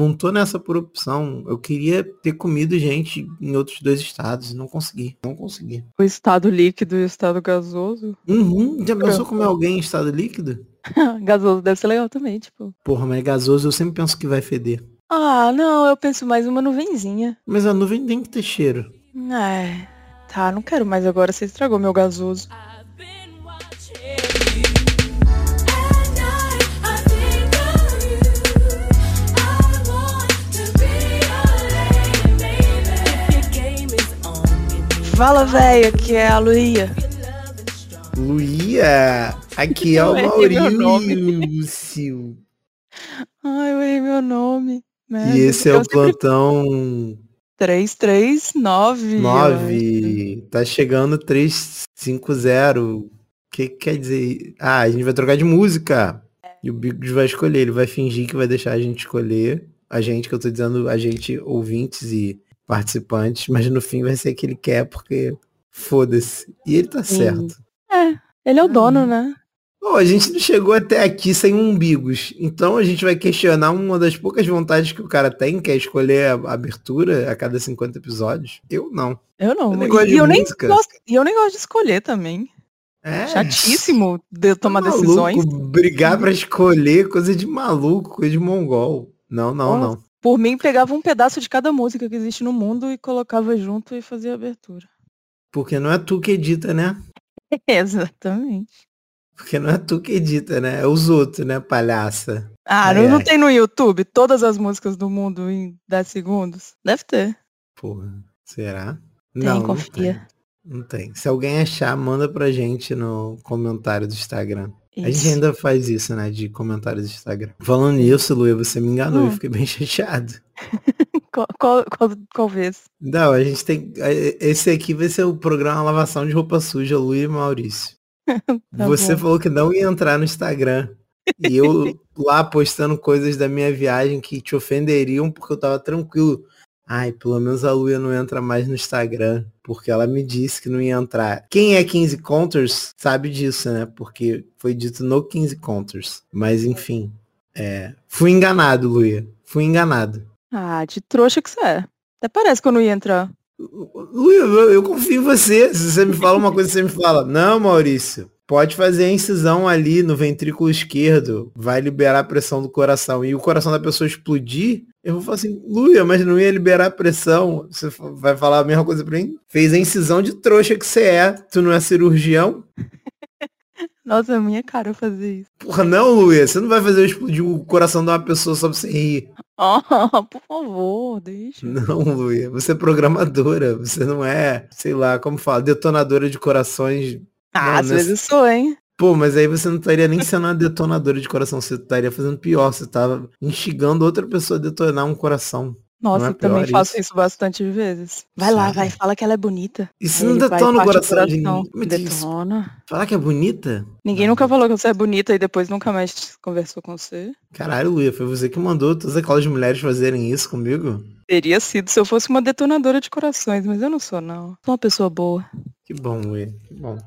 não tô nessa por opção. Eu queria ter comido gente em outros dois estados. Não consegui. Não consegui. O estado líquido e o estado gasoso. Uhum. Já pensou comer alguém em estado líquido? gasoso deve ser legal também, tipo. Porra, mas gasoso eu sempre penso que vai feder. Ah, não, eu penso mais uma nuvenzinha. Mas a nuvem tem que ter cheiro. É. Tá, não quero mais agora. Você estragou meu gasoso. Fala, velho, que é a Luia. Luia, aqui é o Maurício. Ai, eu errei meu nome. Merda. E esse é o plantão 339. 9. Tá chegando 350. O que, que quer dizer? Ah, a gente vai trocar de música. E o Bigos vai escolher. Ele vai fingir que vai deixar a gente escolher. A gente, que eu tô dizendo, a gente, ouvintes e participantes, mas no fim vai ser que ele quer, porque foda-se. E ele tá Sim. certo. É, ele é o dono, né? Bom, a gente não chegou até aqui sem umbigos. Então a gente vai questionar uma das poucas vontades que o cara tem, que é escolher a abertura a cada 50 episódios. Eu não. Eu não. Eu nem gosto e, de eu nem gosto, e eu nem gosto de escolher também. É. Chatíssimo de tomar tá decisões. Brigar para escolher coisa de maluco, coisa de mongol. Não, não, oh, não. Por mim, pegava um pedaço de cada música que existe no mundo e colocava junto e fazia abertura. Porque não é tu que edita, né? Exatamente. Porque não é tu que edita, né? É os outros, né, palhaça? Ah, não, não tem no YouTube todas as músicas do mundo em 10 segundos? Deve ter. Porra, será? Tem, não, confia. Não tem. não tem. Se alguém achar, manda pra gente no comentário do Instagram. Isso. A gente ainda faz isso, né? De comentários do Instagram. Falando nisso, Luia, você me enganou, hum. eu fiquei bem chateado. qual, qual, qual, qual, vez? Não, a gente tem. Esse aqui vai ser o programa Lavação de Roupa Suja, Luia e Maurício. tá você bom. falou que não ia entrar no Instagram. E eu lá postando coisas da minha viagem que te ofenderiam porque eu tava tranquilo. Ai, pelo menos a Luia não entra mais no Instagram, porque ela me disse que não ia entrar. Quem é 15 Counters sabe disso, né? Porque foi dito no 15 Counters. Mas enfim, é... fui enganado, Luia. Fui enganado. Ah, de trouxa que você é. Até parece que eu não ia entrar. Luia, eu, eu confio em você. Se você me fala uma coisa, você me fala. Não, Maurício, pode fazer a incisão ali no ventrículo esquerdo, vai liberar a pressão do coração. E o coração da pessoa explodir, eu vou falar assim, Luia, mas não ia liberar a pressão. Você vai falar a mesma coisa pra mim? Fez a incisão de trouxa que você é. Tu não é cirurgião? Nossa, é minha cara fazer isso. Porra, não, Luia. Você não vai fazer explodir o coração de uma pessoa só pra você rir. Oh, por favor, deixa. Não, Luia. Você é programadora. Você não é, sei lá, como fala, detonadora de corações. Ah, às nessa... vezes sou, hein? Pô, mas aí você não estaria nem sendo uma detonadora de coração, você estaria fazendo pior, você tava instigando outra pessoa a detonar um coração. Nossa, é eu também faço isso bastante vezes. Vai lá, vai, fala que ela é bonita. Isso não detona o coração, coração. de Detona. Falar que é bonita? Ninguém não. nunca falou que você é bonita e depois nunca mais conversou com você. Caralho, Luia, foi você que mandou todas aquelas mulheres fazerem isso comigo? Teria sido se eu fosse uma detonadora de corações, mas eu não sou, não. Sou uma pessoa boa. Que bom, Luia. Que bom.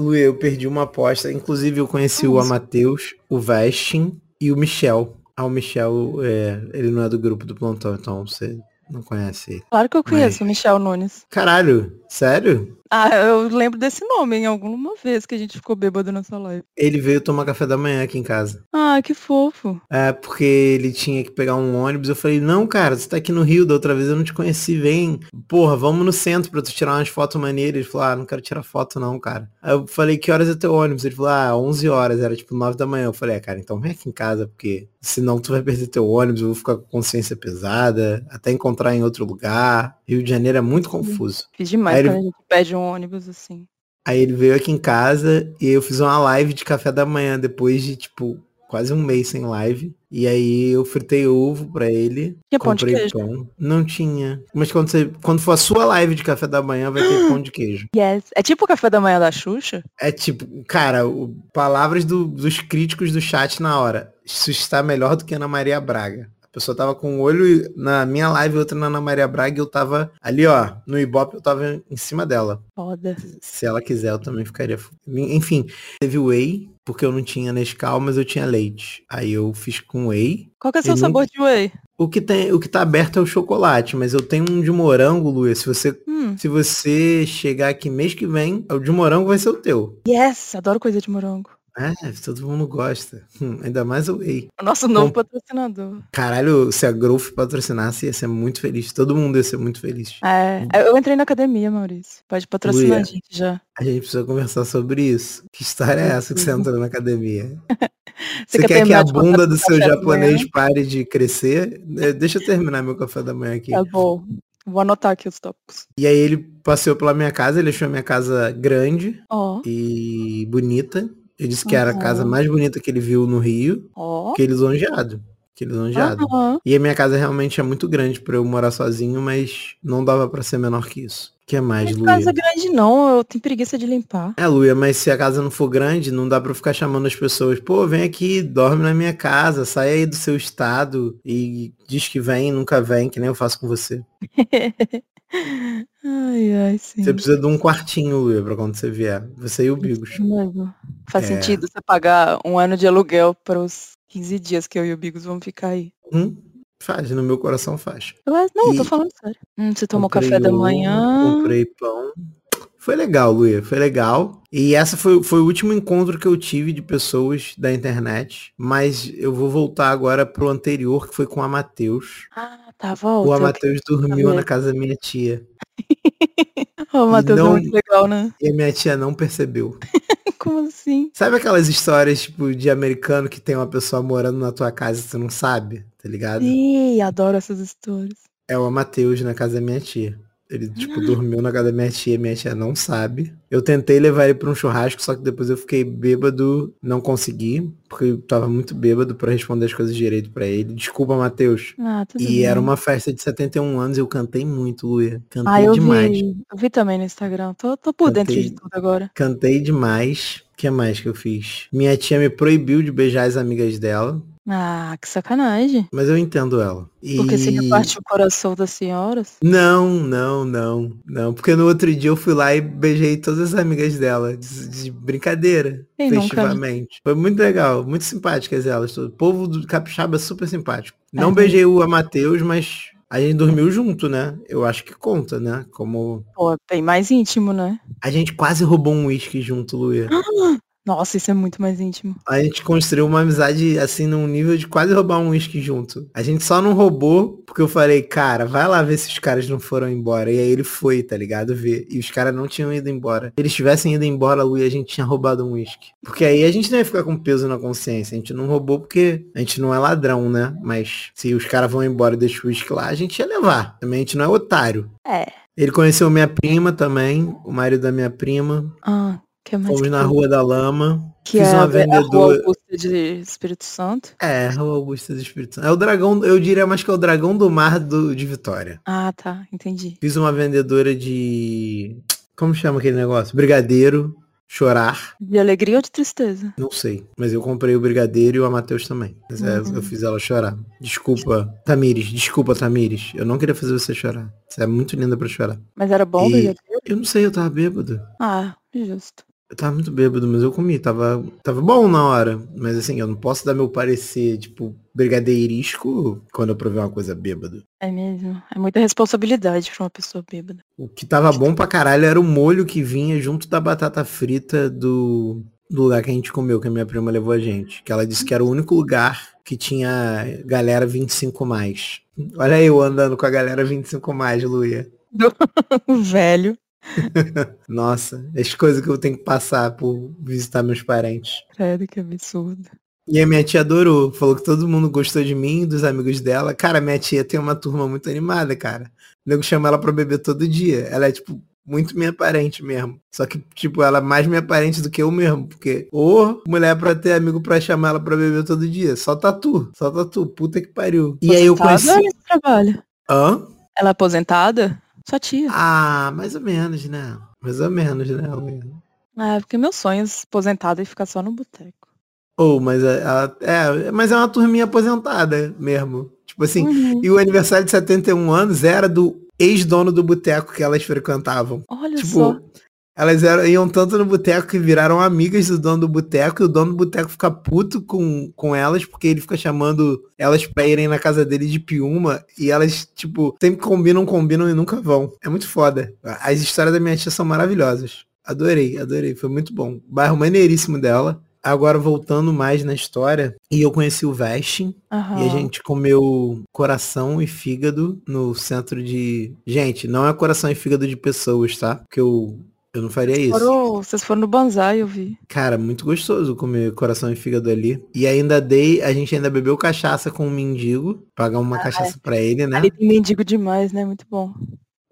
Luia, eu perdi uma aposta. Inclusive, eu conheci Nossa. o Amateus, o Vestin e o Michel. Ah, o Michel, é, ele não é do grupo do plantão, então você não conhece. Claro que eu conheço Mas... o Michel Nunes. Caralho, sério? Ah, eu lembro desse nome em alguma vez que a gente ficou bêbado nessa live. Ele veio tomar café da manhã aqui em casa. Ah, que fofo. É, porque ele tinha que pegar um ônibus. Eu falei, não, cara, você tá aqui no Rio, da outra vez eu não te conheci, vem. Porra, vamos no centro pra tu tirar umas fotos maneiras. Ele falou, ah, não quero tirar foto não, cara. Aí eu falei, que horas é teu ônibus? Ele falou, ah, 11 horas, era tipo 9 da manhã. Eu falei, é, cara, então vem aqui em casa, porque senão tu vai perder teu ônibus, eu vou ficar com consciência pesada, até encontrar em outro lugar. Rio de Janeiro é muito confuso. Fiz demais Aí quando ele... a gente pede um ônibus assim. Aí ele veio aqui em casa e eu fiz uma live de café da manhã depois de, tipo, quase um mês sem live. E aí eu fritei ovo pra ele. Tinha pão de queijo? Pão. Não tinha. Mas quando, você, quando for a sua live de café da manhã, vai ter pão de queijo. Yes. É tipo o café da manhã da Xuxa? É tipo, cara, o, palavras do, dos críticos do chat na hora. Isso está melhor do que Ana Maria Braga. Pessoa tava com um olho na minha live, outra na Ana Maria Braga, e eu tava ali, ó, no Ibope, eu tava em cima dela. Foda. Se ela quiser, eu também ficaria. Enfim, teve whey, porque eu não tinha Nescau, mas eu tinha leite. Aí eu fiz com whey. Qual que é o seu sabor de whey? O que, tem, o que tá aberto é o chocolate, mas eu tenho um de morango, Luia. Se você, hum. se você chegar aqui mês que vem, o de morango vai ser o teu. Yes, adoro coisa de morango. É, todo mundo gosta. Hum, ainda mais o Whey. O nosso novo patrocinador. Caralho, se a Growth patrocinasse, ia ser muito feliz. Todo mundo ia ser muito feliz. É, eu entrei na academia, Maurício. Pode patrocinar Luia, a gente já. A gente precisa conversar sobre isso. Que história é essa que você entrou na academia? você, você quer, quer que a bunda do seu japonês pare de crescer? É, deixa eu terminar meu café da manhã aqui. Tá bom. Vou anotar aqui os tópicos. E aí ele passeou pela minha casa, ele achou a minha casa grande oh. e bonita. Ele disse que uhum. era a casa mais bonita que ele viu no Rio. Oh. Que ele longeado. Que ele longeado. Uhum. E a minha casa realmente é muito grande para eu morar sozinho, mas não dava para ser menor que isso. que é mais, Luia? casa grande não, eu tenho preguiça de limpar. É, Luia, mas se a casa não for grande, não dá para ficar chamando as pessoas, pô, vem aqui, dorme na minha casa, sai aí do seu estado e diz que vem, nunca vem, que nem eu faço com você. Ai, ai, sim. Você precisa de um quartinho, Luia, pra quando você vier. Você e o Bigos. Faz é. sentido você pagar um ano de aluguel para os 15 dias que eu e o Bigos vamos ficar aí. Hum? Faz, no meu coração faz. Mas, não, e... tô falando sério. Hum, você tomou café da manhã. Comprei pão. Foi legal, Luia, foi legal. E essa foi, foi o último encontro que eu tive de pessoas da internet. Mas eu vou voltar agora pro anterior, que foi com a Matheus. Ah, tá, volta. O Matheus dormiu na casa da minha tia. o Matheus é muito legal, né? E a minha tia não percebeu. Como assim? Sabe aquelas histórias, tipo, de americano que tem uma pessoa morando na tua casa e você não sabe? Tá ligado? Sim, adoro essas histórias. É o Matheus na casa da minha tia. Ele, tipo, dormiu na casa da minha tia, minha tia não sabe. Eu tentei levar ele pra um churrasco, só que depois eu fiquei bêbado, não consegui, porque eu tava muito bêbado para responder as coisas direito para ele. Desculpa, Matheus. Ah, e bem. era uma festa de 71 anos e eu cantei muito, Luia. Cantei ah, eu demais. Vi, eu vi também no Instagram. Tô, tô por cantei, dentro de tudo agora. Cantei demais. O que mais que eu fiz? Minha tia me proibiu de beijar as amigas dela. Ah, que sacanagem. Mas eu entendo ela. E... Porque você parte o coração das senhoras? Não, não, não, não. Porque no outro dia eu fui lá e beijei todas as amigas dela, de, de brincadeira, Quem festivamente. Nunca... Foi muito legal, muito simpáticas elas. O povo do Capixaba é super simpático. É, não beijei o Amateus, mas a gente dormiu junto, né? Eu acho que conta, né? Como. Pô, bem mais íntimo, né? A gente quase roubou um uísque junto, Luia. Nossa, isso é muito mais íntimo. A gente construiu uma amizade, assim, num nível de quase roubar um uísque junto. A gente só não roubou, porque eu falei, cara, vai lá ver se os caras não foram embora. E aí ele foi, tá ligado? Ver. E os caras não tinham ido embora. Se eles tivessem ido embora, Lu, e a gente tinha roubado um uísque. Porque aí a gente não ia ficar com peso na consciência. A gente não roubou porque a gente não é ladrão, né? Mas se os caras vão embora e deixam o uísque lá, a gente ia levar. Também a gente não é otário. É. Ele conheceu minha prima também, o marido da minha prima. Ah, que mais Fomos na Rua da Lama. Que Fiz é uma vendedora. A Rua Augusta de Espírito Santo. É, Rua Augusta de Espírito Santo. É o dragão, eu diria mais que é o dragão do mar do, de Vitória. Ah, tá, entendi. Fiz uma vendedora de. Como chama aquele negócio? Brigadeiro. Chorar. De alegria ou de tristeza? Não sei. Mas eu comprei o Brigadeiro e o Amateus também. É, eu fiz ela chorar. Desculpa, Tamires. Desculpa, Tamires. Eu não queria fazer você chorar. Você é muito linda para chorar. Mas era bom o Brigadeiro? Eu não sei, eu tava bêbado. Ah, justo. Eu tava muito bêbado, mas eu comi. Tava, tava bom na hora. Mas assim, eu não posso dar meu parecer, tipo, brigadeirisco quando eu provei uma coisa bêbado. É mesmo. É muita responsabilidade pra uma pessoa bêbada. O que tava bom pra caralho era o molho que vinha junto da batata frita do, do lugar que a gente comeu, que a minha prima levou a gente. Que ela disse que era o único lugar que tinha galera 25 mais. Olha eu andando com a galera 25 mais, Luia. Velho. Nossa, as coisas que eu tenho que passar por visitar meus parentes. Credo, que absurdo. E a minha tia adorou, falou que todo mundo gostou de mim, dos amigos dela. Cara, minha tia tem uma turma muito animada, cara. O nego chama ela pra beber todo dia. Ela é, tipo, muito minha parente mesmo. Só que, tipo, ela é mais minha parente do que eu mesmo. Porque, ô, mulher pra ter amigo pra chamar ela pra beber todo dia. Só tatu. Só tatu. Puta que pariu. E aí eu conheci... trabalho? Hã? Ela é aposentada? Sua tia. Ah, mais ou menos, né? Mais ou menos, né, É, porque meu sonho é aposentada e ficar só no boteco. Ou, oh, mas ela, é, mas é uma turminha aposentada mesmo. Tipo assim, uhum. e o aniversário de 71 anos era do ex-dono do boteco que elas frequentavam. Olha tipo, só. Elas eram, iam tanto no boteco que viraram amigas do dono do boteco e o dono do boteco fica puto com, com elas porque ele fica chamando elas pra irem na casa dele de piuma e elas, tipo, sempre combinam, combinam e nunca vão. É muito foda. As histórias da minha tia são maravilhosas. Adorei, adorei. Foi muito bom. Bairro maneiríssimo dela. Agora voltando mais na história, e eu conheci o Vesting uhum. e a gente comeu coração e fígado no centro de. Gente, não é coração e fígado de pessoas, tá? Porque eu eu não faria isso. Foram, vocês foram no Banzai, eu vi. Cara, muito gostoso comer coração e fígado ali. E ainda dei, a gente ainda bebeu cachaça com um mendigo, pagar uma ah, cachaça é. para ele, né? Ali tem mendigo demais, né? Muito bom.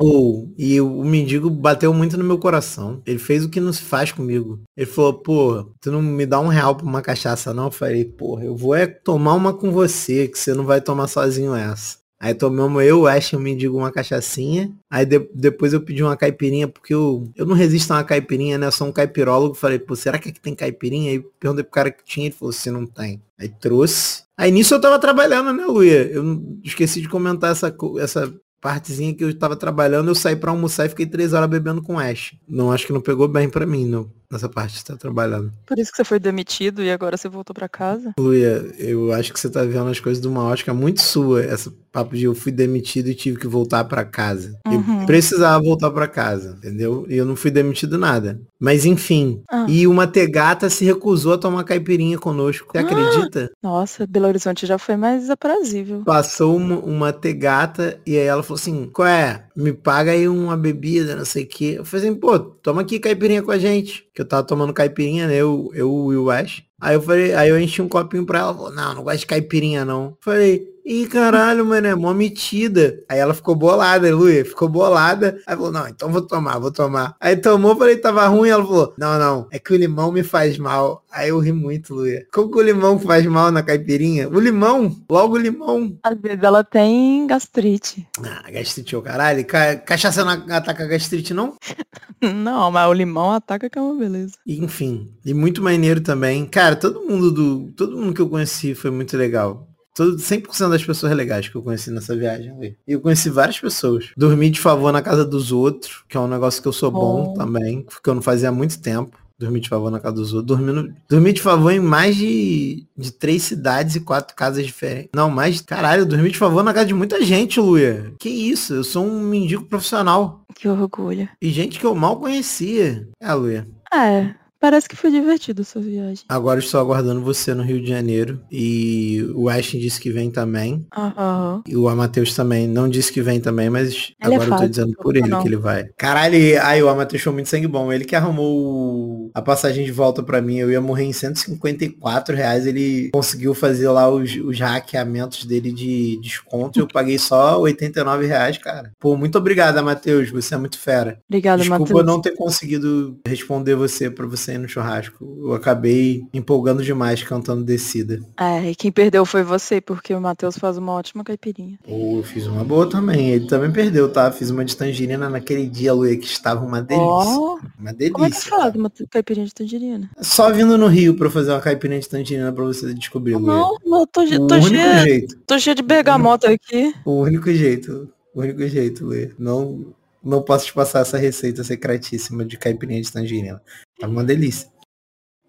Ou, oh, e o, o mendigo bateu muito no meu coração. Ele fez o que não se faz comigo. Ele falou, pô, tu não me dá um real pra uma cachaça, não? Eu falei, porra, eu vou é tomar uma com você, que você não vai tomar sozinho essa. Aí tomamos eu, o Ash e o mendigo uma cachaçinha. Aí de, depois eu pedi uma caipirinha, porque eu, eu não resisto a uma caipirinha, né? Eu sou um caipirólogo. Falei, pô, será que aqui tem caipirinha? Aí perguntei pro cara que tinha, ele falou, se não tem. Aí trouxe. Aí nisso eu tava trabalhando, né, Luia? Eu esqueci de comentar essa, essa partezinha que eu tava trabalhando. Eu saí pra almoçar e fiquei três horas bebendo com o Ash. Não, acho que não pegou bem pra mim, não nessa parte que você tá trabalhando. Por isso que você foi demitido e agora você voltou para casa? Luia, eu acho que você tá vendo as coisas de uma ótica muito sua. Essa papo de eu fui demitido e tive que voltar para casa. Uhum. Eu precisava voltar para casa, entendeu? E eu não fui demitido nada. Mas enfim. Ah. E uma tegata se recusou a tomar caipirinha conosco. Você ah. acredita? Nossa, Belo Horizonte já foi mais aprazível. Passou uma, uma tegata e aí ela falou assim, qual é? Me paga aí uma bebida, não sei o quê. Eu falei assim, pô, toma aqui caipirinha com a gente que eu tava tomando caipirinha, né? Eu, eu e o Ash. Aí eu falei, aí eu enchi um copinho pra ela, falou, não, não gosto de caipirinha, não. Falei, Ih, caralho, mano, é mó metida. Aí ela ficou bolada, Luia, ficou bolada. Aí falou, não, então vou tomar, vou tomar. Aí tomou, falei, tava ruim. Ela falou, não, não, é que o limão me faz mal. Aí eu ri muito, Luia. Como que o limão faz mal na caipirinha? O limão, logo o limão. Às vezes ela tem gastrite. Ah, gastrite o caralho. Ca cachaça não ataca gastrite, não? não, mas o limão ataca que é uma beleza. Enfim, e muito maneiro também. Cara, todo mundo do. Todo mundo que eu conheci foi muito legal. Todo, 100% das pessoas legais que eu conheci nessa viagem. E eu conheci várias pessoas. Dormi de favor na casa dos outros, que é um negócio que eu sou bom oh. também, que eu não fazia há muito tempo. Dormi de favor na casa dos outros. Dormi, no, dormi de favor em mais de, de três cidades e quatro casas diferentes. Não, mais. Caralho, eu dormi de favor na casa de muita gente, Luia. Que isso? Eu sou um mendigo profissional. Que orgulho. E gente que eu mal conhecia. É, Luia. É. Parece que foi divertido sua viagem. Agora estou aguardando você no Rio de Janeiro. E o Ashton disse que vem também. Uhum. E o Amateus também não disse que vem também, mas ele é agora é eu tô dizendo por ele não. que ele vai. Caralho, aí o Amateus foi muito sangue bom. Ele que arrumou a passagem de volta para mim. Eu ia morrer em 154 reais. Ele conseguiu fazer lá os, os hackeamentos dele de desconto. eu paguei só 89 reais, cara. Pô, muito obrigado, Amateus. Você é muito fera. Obrigado, Desculpa Matheus. não ter conseguido responder você para você no churrasco. Eu acabei empolgando demais cantando Descida. É, e quem perdeu foi você, porque o Matheus faz uma ótima caipirinha. Oh, eu fiz uma boa também. Ele também perdeu, tá? Fiz uma de tangerina naquele dia, Luia, que estava uma delícia. Oh, uma delícia. Como é que você fala de uma caipirinha de tangerina? Só vindo no Rio pra fazer uma caipirinha de tangerina pra você descobrir, Luia. Não, não, tô, o tô jeito. Tô cheia de bergamota aqui. O único jeito. O único jeito, Luia. Não, não posso te passar essa receita secretíssima de caipirinha de tangerina. Tá uma delícia.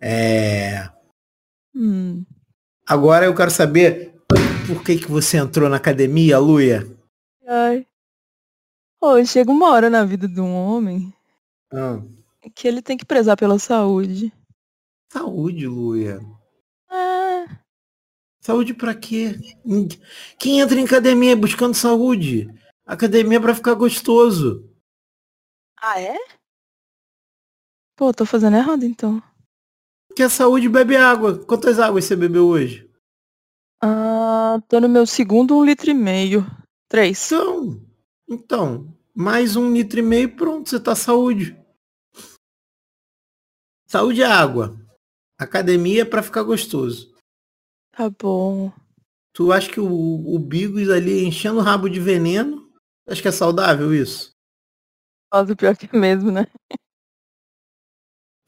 É... Hum. Agora eu quero saber por que que você entrou na academia, Luia? Ai. Oh, chega uma hora na vida de um homem ah. que ele tem que prezar pela saúde. Saúde, Luia? É. Saúde para quê? Quem entra em academia buscando saúde? Academia é pra ficar gostoso. Ah, é? Pô, tô fazendo errado então. Que a saúde bebe água. Quantas águas você bebeu hoje? Ah, tô no meu segundo um litro e meio. Três. Então, então, mais um litro e meio pronto, você tá saúde. Saúde é água. Academia é pra ficar gostoso. Tá bom. Tu acha que o, o Bigos ali enchendo o rabo de veneno? Acho que é saudável isso? Nossa, pior que é mesmo, né?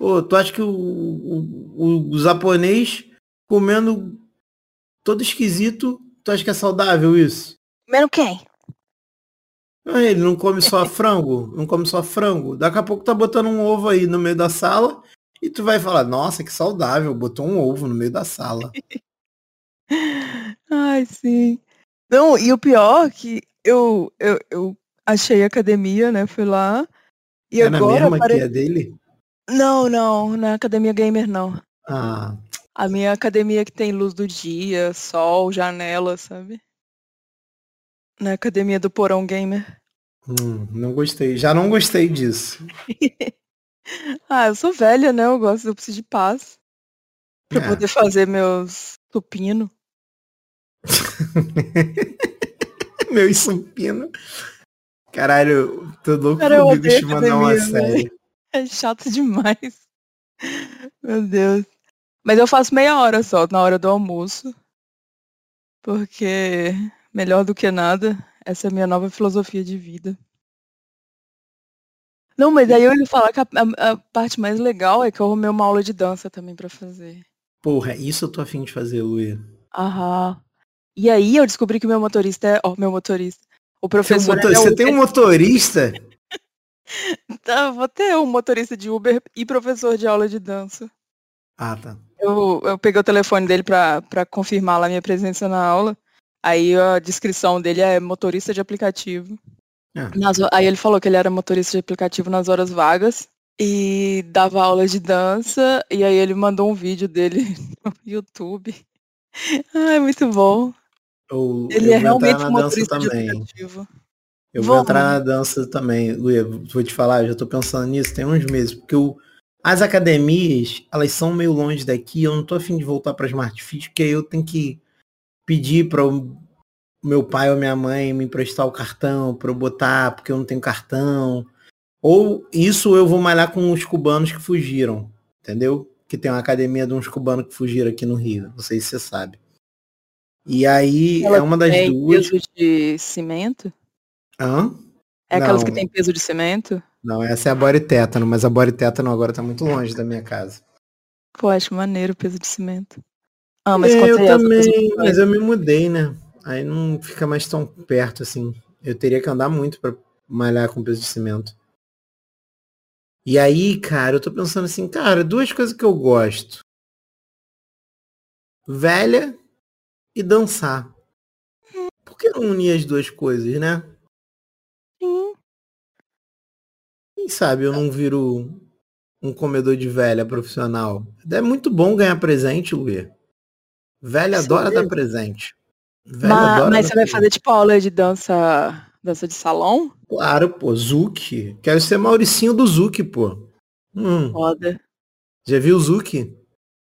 Pô, tu acha que o, o, o japonês comendo todo esquisito, tu acha que é saudável isso? Comendo quem? Ah, ele não come só frango, não come só frango. Daqui a pouco tá botando um ovo aí no meio da sala e tu vai falar, nossa, que saudável, botou um ovo no meio da sala. Ai, sim. Não, e o pior é que eu, eu, eu achei academia, né? Fui lá. E é agora na mesma pare... que é dele? Não, não, na academia gamer não. Ah. A minha academia que tem luz do dia, sol, janela, sabe? Na academia do Porão Gamer. Hum, não gostei. Já não gostei disso. ah, eu sou velha, né? Eu gosto, eu preciso de paz. Pra é. poder fazer meus supino. Meu supino. Caralho, tô louco Cara, comigo te mandar uma série. É chato demais. Meu Deus. Mas eu faço meia hora só, na hora do almoço. Porque melhor do que nada, essa é a minha nova filosofia de vida. Não, mas aí eu ia falar que a, a, a parte mais legal é que eu arrumei uma aula de dança também para fazer. Porra, isso eu tô afim de fazer, Luia. Aham. E aí eu descobri que o meu motorista é. Ó, oh, meu motorista. O professor. Motor... É Você tem um motorista? Tá, vou ter um motorista de Uber e professor de aula de dança. Ah, tá. Eu, eu peguei o telefone dele para confirmar lá minha presença na aula. Aí a descrição dele é motorista de aplicativo. Ah. Nas, aí ele falou que ele era motorista de aplicativo nas horas vagas e dava aulas de dança. E aí ele mandou um vídeo dele no YouTube. Ai, muito bom. Eu, ele eu é realmente motorista de aplicativo. Eu vou entrar na dança também, Luia. Vou te falar, já tô pensando nisso tem uns meses, porque o, as academias, elas são meio longe daqui, eu não tô afim de voltar para Smart Fit, porque aí eu tenho que pedir para o meu pai ou minha mãe me emprestar o cartão para eu botar, porque eu não tenho cartão. Ou isso eu vou malhar com os cubanos que fugiram, entendeu? Que tem uma academia de uns cubanos que fugiram aqui no Rio, não sei se você sabe. E aí Ela é uma das duas. De cimento? Hã? É aquelas não. que tem peso de cimento? Não, essa é a Boritétano, mas a Boritétano agora tá muito longe da minha casa. Pô, acho maneiro o peso de cimento. Ah, mas é, eu também, mas eu me mudei, né? Aí não fica mais tão perto assim. Eu teria que andar muito para malhar com peso de cimento. E aí, cara, eu tô pensando assim, cara, duas coisas que eu gosto. Velha e dançar. Por que não unir as duas coisas, né? Quem sabe eu não viro um comedor de velha profissional. É muito bom ganhar presente, Luia. Velha adora dar presente. Velha mas, adora mas você vai fazer tipo aula de dança, dança de salão? Claro, pô, Zuki. Quero ser Mauricinho do Zuki, pô. Hum. Foda. Já viu o Zuki?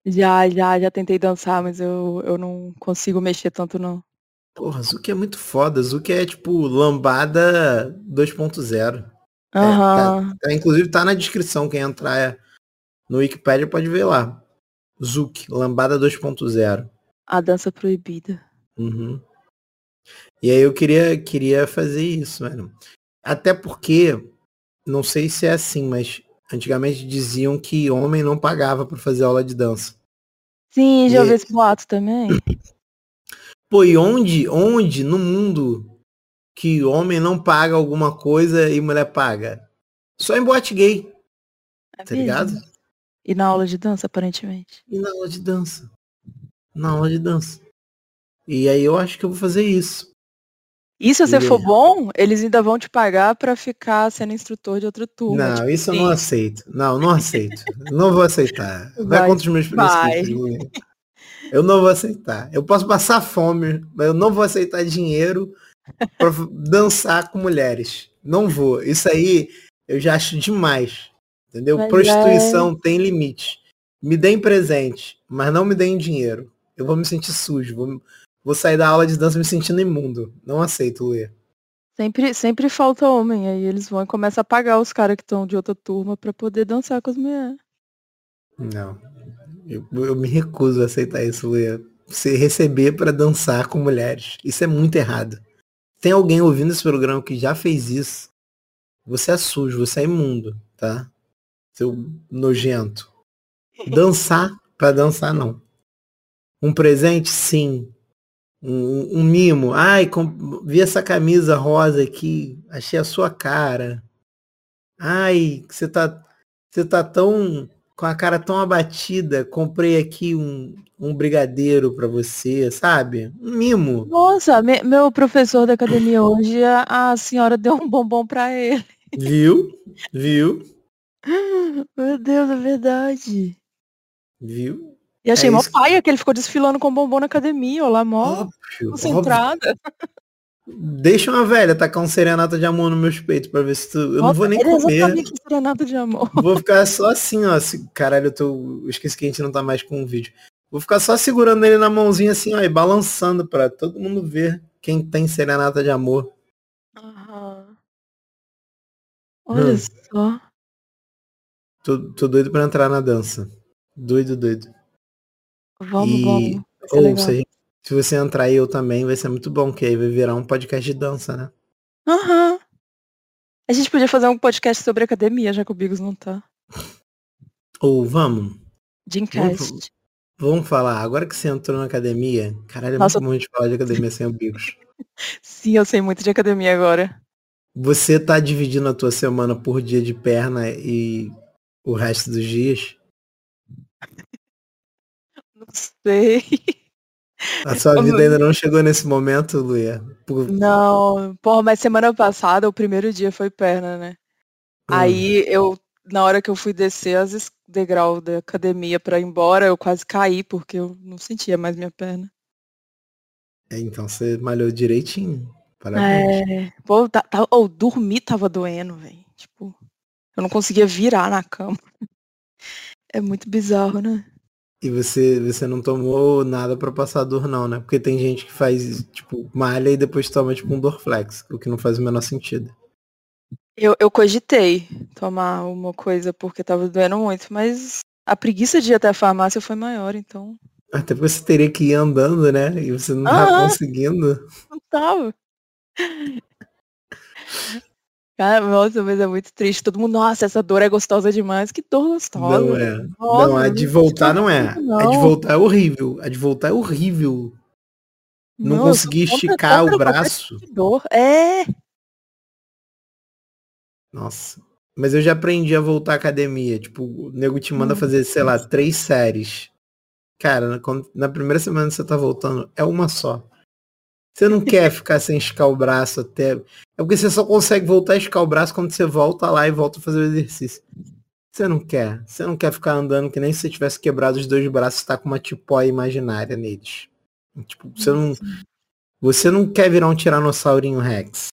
Já, já, já tentei dançar, mas eu, eu não consigo mexer tanto não. Porra, Zuki é muito foda. Zuki é tipo lambada 2.0. Aham. É, tá, tá, inclusive tá na descrição, quem entrar no Wikipedia pode ver lá. Zuki, lambada 2.0. A dança proibida. Uhum. E aí eu queria, queria fazer isso, mano. Até porque, não sei se é assim, mas antigamente diziam que homem não pagava para fazer aula de dança. Sim, já e... ouvi esse boato também. Pô, e onde, onde no mundo que homem não paga alguma coisa e mulher paga? Só em boate gay. É tá ligado? E na aula de dança, aparentemente. E na aula de dança. Na aula de dança. E aí eu acho que eu vou fazer isso. E se você for bom, eles ainda vão te pagar para ficar sendo instrutor de outra turma. Não, tipo isso assim. eu não aceito. Não, não aceito. não vou aceitar. Vai, vai contra os meus princípios. Eu não vou aceitar. Eu posso passar fome, mas eu não vou aceitar dinheiro para dançar com mulheres. Não vou. Isso aí eu já acho demais. Entendeu? Mas Prostituição é... tem limite. Me deem presente, mas não me deem dinheiro. Eu vou me sentir sujo. Vou, vou sair da aula de dança me sentindo imundo. Não aceito, Luê. Sempre, sempre falta homem, aí eles vão e começam a pagar os caras que estão de outra turma para poder dançar com as mulheres. Não. Eu, eu me recuso a aceitar isso, Luê. Você receber para dançar com mulheres. Isso é muito errado. Tem alguém ouvindo esse programa que já fez isso? Você é sujo, você é imundo, tá? Seu nojento. Dançar para dançar não. Um presente, sim. um, um mimo. Ai, com, vi essa camisa rosa aqui, achei a sua cara. Ai, você tá, você tá tão com a cara tão abatida, comprei aqui um, um brigadeiro para você, sabe? Um mimo. Nossa, me, meu professor da academia hoje, a, a senhora deu um bombom para ele. Viu? Viu? Meu Deus, é verdade. Viu? E achei é mó paia que ele ficou desfilando com bombom na academia, ó, lá mó concentrada. Deixa uma velha tacar um serenata de amor no meus peitos pra ver se tu. Eu Nossa, não vou nem comer. Que serenata de amor. Vou ficar só assim, ó. Se... Caralho, eu tô. Eu esqueci que a gente não tá mais com o vídeo. Vou ficar só segurando ele na mãozinha assim, ó, e balançando pra todo mundo ver quem tem serenata de amor. Uhum. Olha hum. só. Tô, tô doido pra entrar na dança. Doido, doido. Vamos, e... vamos. Ou se, se você entrar aí eu também, vai ser muito bom, que aí vai virar um podcast de dança, né? Aham. Uhum. A gente podia fazer um podcast sobre academia, já que o Bigos não tá. Ou vamos. Dreamcast. Vamos, vamos falar, agora que você entrou na academia, caralho, é Nossa. muito bom de falar de academia sem o Bigos. Sim, eu sei muito de academia agora. Você tá dividindo a tua semana por dia de perna e o resto dos dias? sei. A sua vida ainda não chegou nesse momento, Luia? Por... Não, porra, mas semana passada o primeiro dia foi perna, né? Hum. Aí eu, na hora que eu fui descer as degrau da academia para ir embora, eu quase caí porque eu não sentia mais minha perna. É, então você malhou direitinho. Parabéns. É, pô, tá, tá, oh, dormir tava doendo, velho. Tipo, eu não conseguia virar na cama. É muito bizarro, né? E você, você não tomou nada para passar dor não, né? Porque tem gente que faz, tipo, malha e depois toma, tipo, um Dorflex, o que não faz o menor sentido. Eu, eu cogitei tomar uma coisa porque tava doendo muito, mas a preguiça de ir até a farmácia foi maior, então... Até porque você teria que ir andando, né? E você não tava ah, conseguindo. Não tava. Nossa, mas é muito triste. Todo mundo, nossa, essa dor é gostosa demais. Que dor gostosa. Não é. Nossa, não, a de voltar não é. Não. A de voltar é horrível. A de voltar é horrível. Não nossa, conseguir esticar o braço. Dor. É. Nossa. Mas eu já aprendi a voltar à academia. Tipo, o nego te manda hum. fazer, sei lá, três séries. Cara, na, na primeira semana que você tá voltando, é uma só. Você não quer ficar sem esticar o braço até. É porque você só consegue voltar a esticar o braço quando você volta lá e volta a fazer o exercício. Você não quer. Você não quer ficar andando que nem se você tivesse quebrado os dois braços e tá com uma tipóia imaginária neles. Tipo, você não. Você não quer virar um tiranossaurinho Rex.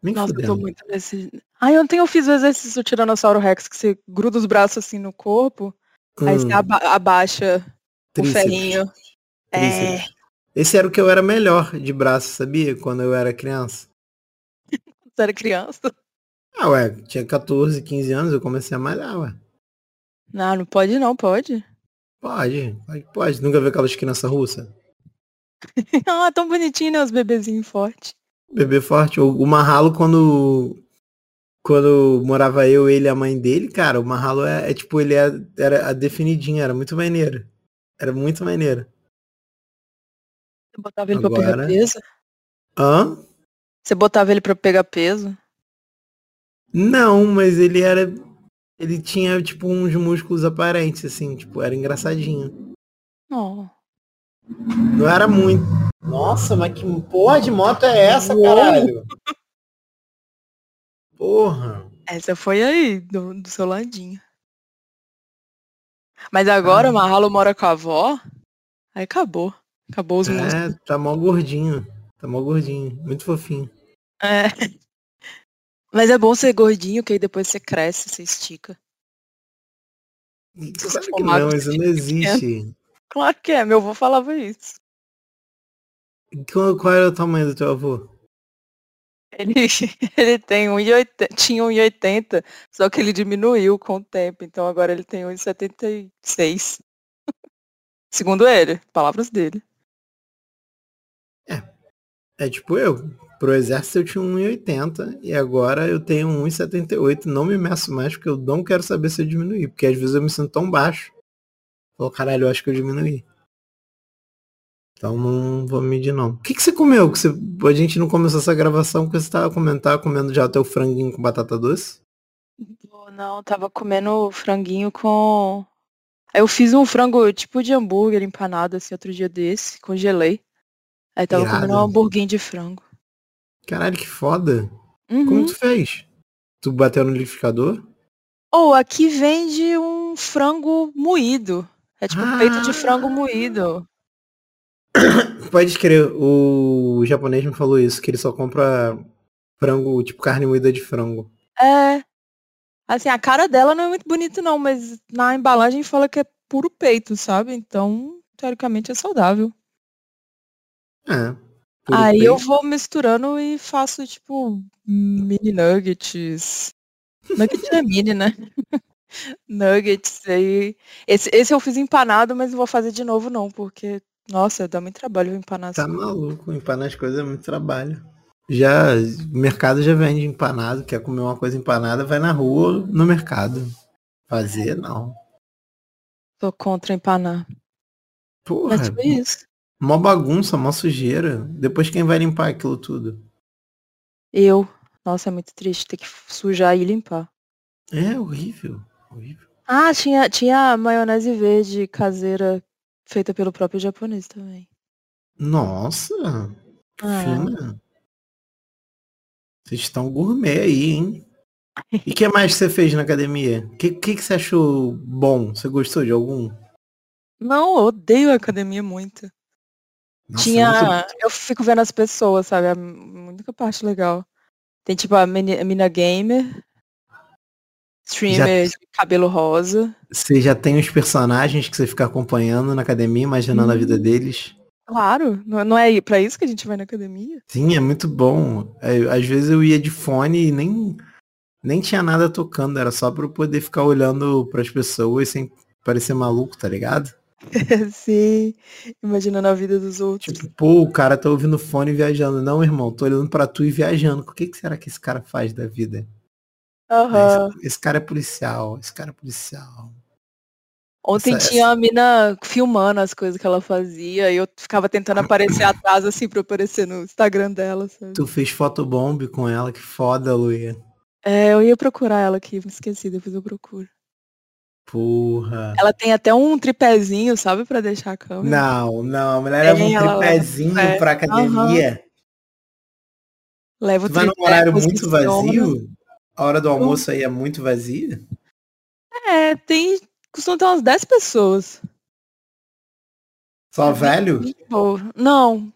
Nem Nossa, fudendo. eu tô muito nesse. Ah, ontem eu fiz o exercício do Tiranossauro Rex, que você gruda os braços assim no corpo, hum. aí você hum. aba abaixa Tríceps. o ferrinho. É. Esse era o que eu era melhor de braço, sabia? Quando eu era criança. Você era criança? Ah, ué, tinha 14, 15 anos, eu comecei a malhar, ué. Não, não pode não, pode. Pode, pode, pode. Nunca viu aquelas crianças russas? ah, tão bonitinho, né? Os bebezinhos fortes. Bebê forte. O, o Marralo, quando. Quando morava eu, ele e a mãe dele, cara, o Marralo é, é tipo, ele é, era definidinho, era muito maneiro. Era muito maneiro. Você botava ele Agora... pra pegar peso? Hã? Você botava ele pra pegar peso? Não, mas ele era. Ele tinha, tipo, uns músculos aparentes, assim, tipo, era engraçadinho. Oh. Não era muito. Nossa, mas que porra de moto é essa, Uou. caralho? Porra. Essa foi aí, do, do seu ladinho. Mas agora ah. o Marralo mora com a avó, aí acabou. Acabou os músculos. É, tá mó gordinho. Tá mó gordinho. Muito fofinho. É. Mas é bom ser gordinho, que aí depois você cresce, você estica. Claro que não, isso não existe. Claro que é, meu avô falava isso. Qual, qual era o tamanho do teu avô? Ele, ele tem 1,80, tinha 1,80, só que ele diminuiu com o tempo, então agora ele tem 1,76. Segundo ele, palavras dele. É tipo eu. Pro exército eu tinha 1,80 e agora eu tenho 1,78. Não me meço mais porque eu não quero saber se eu diminuí. Porque às vezes eu me sinto tão baixo. Falou, caralho, eu acho que eu diminuí. Então não vou medir não. O que, que você comeu? Que você, a gente não começou essa gravação porque você tava comendo, tava comendo já o teu franguinho com batata doce? Não, tava comendo franguinho com. Eu fiz um frango tipo de hambúrguer empanado assim outro dia desse, congelei. Aí tava Irado. comendo um hambúrguer de frango. Caralho, que foda. Uhum. Como tu fez? Tu bateu no liquidificador? Ou oh, aqui vende um frango moído. É tipo ah. peito de frango moído. Pode escrever. O japonês me falou isso, que ele só compra frango, tipo carne moída de frango. É. Assim, a cara dela não é muito bonita não, mas na embalagem fala que é puro peito, sabe? Então, teoricamente é saudável. É. Aí eu vou misturando e faço, tipo, mini nuggets. Nugget é mini, né? nuggets aí. Esse, esse eu fiz empanado, mas não vou fazer de novo não, porque nossa, dá muito trabalho empanar Tá maluco, empanar as coisas é muito trabalho. Já, o mercado já vende empanado, quer comer uma coisa empanada, vai na rua, no mercado. Fazer, não. Tô contra empanar. Porra. Mas foi isso. Mó bagunça, mó sujeira. Depois quem vai limpar aquilo tudo? Eu. Nossa, é muito triste ter que sujar e limpar. É horrível. horrível. Ah, tinha, tinha maionese verde caseira Feita pelo próprio japonês também. Nossa! Ah. Fina. Vocês estão gourmet aí, hein? E o que mais você fez na academia? O que, que, que você achou bom? Você gostou de algum? Não, eu odeio a academia muito. Nossa, Tinha. Eu fico vendo as pessoas, sabe? A única parte legal. Tem tipo a mina gamer, Streamer já... de cabelo rosa. Você já tem os personagens que você fica acompanhando na academia, imaginando hum. a vida uhum. deles? Claro, não é para isso que a gente vai na academia? Sim, é muito bom. É, às vezes eu ia de fone e nem, nem tinha nada tocando, era só para eu poder ficar olhando para as pessoas sem parecer maluco, tá ligado? Sim, imaginando a vida dos outros. Tipo, pô, o cara tá ouvindo fone viajando. Não, irmão, tô olhando para tu e viajando. O que, que será que esse cara faz da vida? Uhum. Esse, esse, cara é policial, esse cara é policial. Ontem essa, tinha essa... uma mina filmando as coisas que ela fazia e eu ficava tentando aparecer atrás assim pra aparecer no Instagram dela. Sabe? Tu fez fotobomb com ela, que foda, Luia. É, eu ia procurar ela aqui, me esqueci, depois eu procuro. Porra. Ela tem até um tripézinho, sabe, pra deixar a câmera. Não, não, a mulher leva um tripézinho é. pra academia. Uhum. Leva o Vai num horário muito vazio? A hora do almoço aí é muito vazia? É, tem. Costumam ter umas 10 pessoas. Só é velho? Não.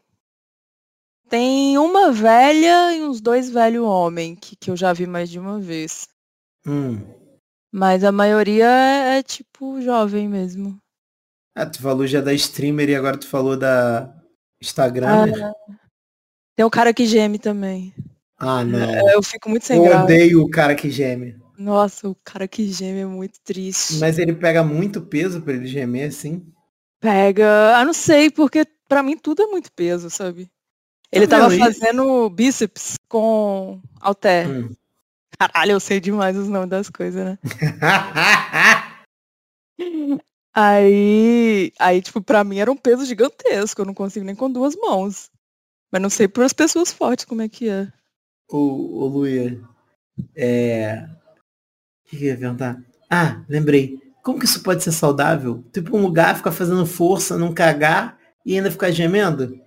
Tem uma velha e uns dois velhos homens, que, que eu já vi mais de uma vez. Hum. Mas a maioria é, é tipo jovem mesmo. Ah, tu falou já da streamer e agora tu falou da Instagram. É. Tem o cara que geme também. Ah, não. É, eu fico muito sem eu graça. Eu odeio o cara que geme. Nossa, o cara que geme é muito triste. Mas ele pega muito peso para ele gemer assim? Pega. Ah, não sei, porque para mim tudo é muito peso, sabe? Ele tá tava fazendo bíceps com halter. Hum. Caralho, eu sei demais os nomes das coisas, né? aí, aí, tipo, pra mim era um peso gigantesco. Eu não consigo nem com duas mãos. Mas não sei para as pessoas fortes como é que é. O, o Luia, é... O que eu ia perguntar? Ah, lembrei. Como que isso pode ser saudável? Tipo, um lugar ficar fazendo força, não cagar e ainda ficar gemendo?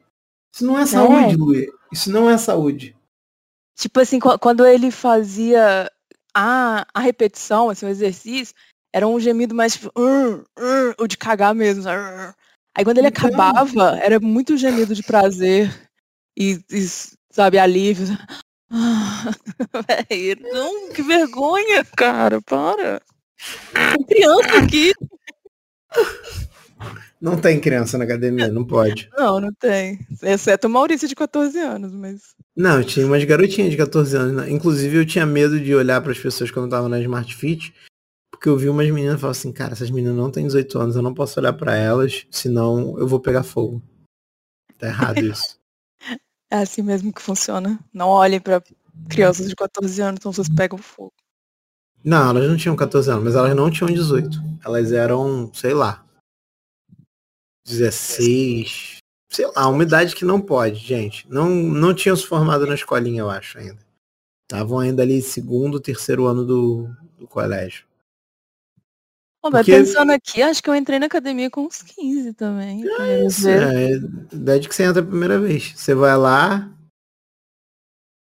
Isso não é saúde, é. Luia. Isso não é saúde. Tipo assim, quando ele fazia a, a repetição, assim, o exercício, era um gemido mais tipo, uh, uh, o de cagar mesmo. Uh. Aí quando ele então... acabava, era muito gemido de prazer e, e sabe, alívio. Véio, não, que vergonha, cara, para. Tem criança aqui. Não tem criança na academia, não pode. Não, não tem. Exceto o Maurício de 14 anos, mas. Não, tinha umas garotinhas de 14 anos. Né? Inclusive, eu tinha medo de olhar para as pessoas quando eu tava na Smart Fit, porque eu vi umas meninas e falava assim, cara, essas meninas não têm 18 anos, eu não posso olhar para elas, senão eu vou pegar fogo. Tá errado isso. É assim mesmo que funciona. Não olhem para crianças de 14 anos, então vocês pegam fogo. Não, elas não tinham 14 anos, mas elas não tinham 18. Elas eram, sei lá, 16, sei lá, uma idade que não pode, gente. Não, não tinham se formado na escolinha, eu acho, ainda. Estavam ainda ali segundo, terceiro ano do, do colégio. Mas Porque... pensando aqui, acho que eu entrei na academia com uns 15 também. É, isso, é, idade que você entra a primeira vez. Você vai lá,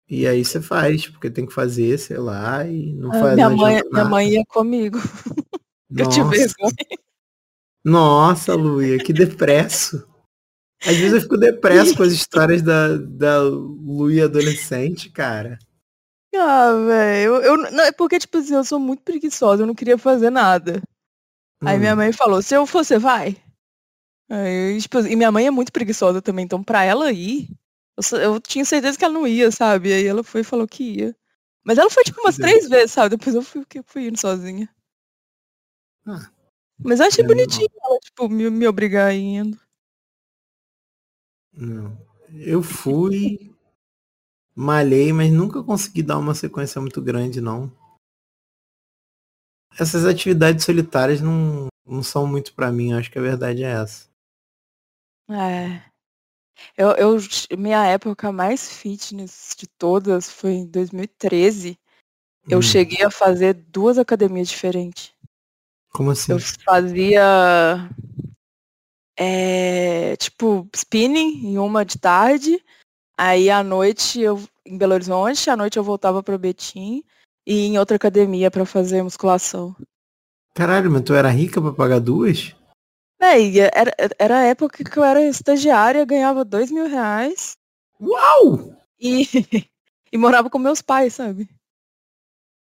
e aí você faz, porque tem que fazer, sei lá, e não ah, faz minha mãe, minha mãe ia comigo. eu te Nossa, Luia, que depresso. Às vezes eu fico depresso com as histórias da, da Luia adolescente, cara. Ah, velho. Eu, eu, não, é porque, tipo assim, eu sou muito preguiçosa, eu não queria fazer nada. Hum. Aí minha hum. mãe falou, se eu for, você vai? Aí, tipo, e minha mãe é muito preguiçosa também, então pra ela ir, eu, eu, tinha certeza que ela não ia, sabe? Aí ela foi e falou que ia. Mas ela foi tipo umas três vezes, sabe? Depois eu fui, fui indo sozinha. Ah, Mas eu achei bonitinho não. ela, tipo, me, me obrigar indo. Não. Eu fui, malhei, mas nunca consegui dar uma sequência muito grande, não. Essas atividades solitárias não, não são muito para mim, acho que a verdade é essa. É. Eu, eu, minha época mais fitness de todas foi em 2013. Eu hum. cheguei a fazer duas academias diferentes. Como assim? Eu fazia é, tipo spinning em uma de tarde, aí à noite eu em Belo Horizonte, à noite eu voltava para Betim e em outra academia para fazer musculação. Caralho, mas tu era rica para pagar duas? É, era, era a época que eu era estagiária, ganhava dois mil reais. Uau! E, e morava com meus pais, sabe?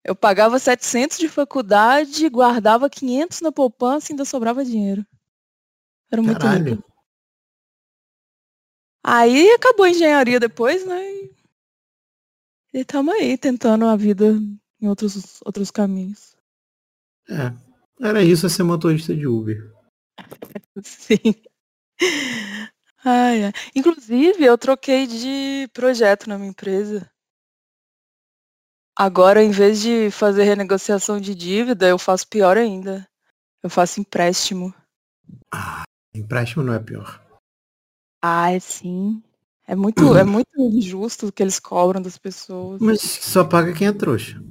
Eu pagava 700 de faculdade, guardava 500 na poupança e ainda sobrava dinheiro. Era muito Caralho. rico. Aí acabou a engenharia depois, né? E, estamos aí tentando a vida em outros, outros caminhos. É, era isso a ser motorista de Uber. Sim. Ai, ai. Inclusive, eu troquei de projeto na minha empresa. Agora, em vez de fazer renegociação de dívida, eu faço pior ainda. Eu faço empréstimo. Ah, empréstimo não é pior. Ah, é sim. É muito, é muito injusto o que eles cobram das pessoas. Mas só paga quem é trouxa.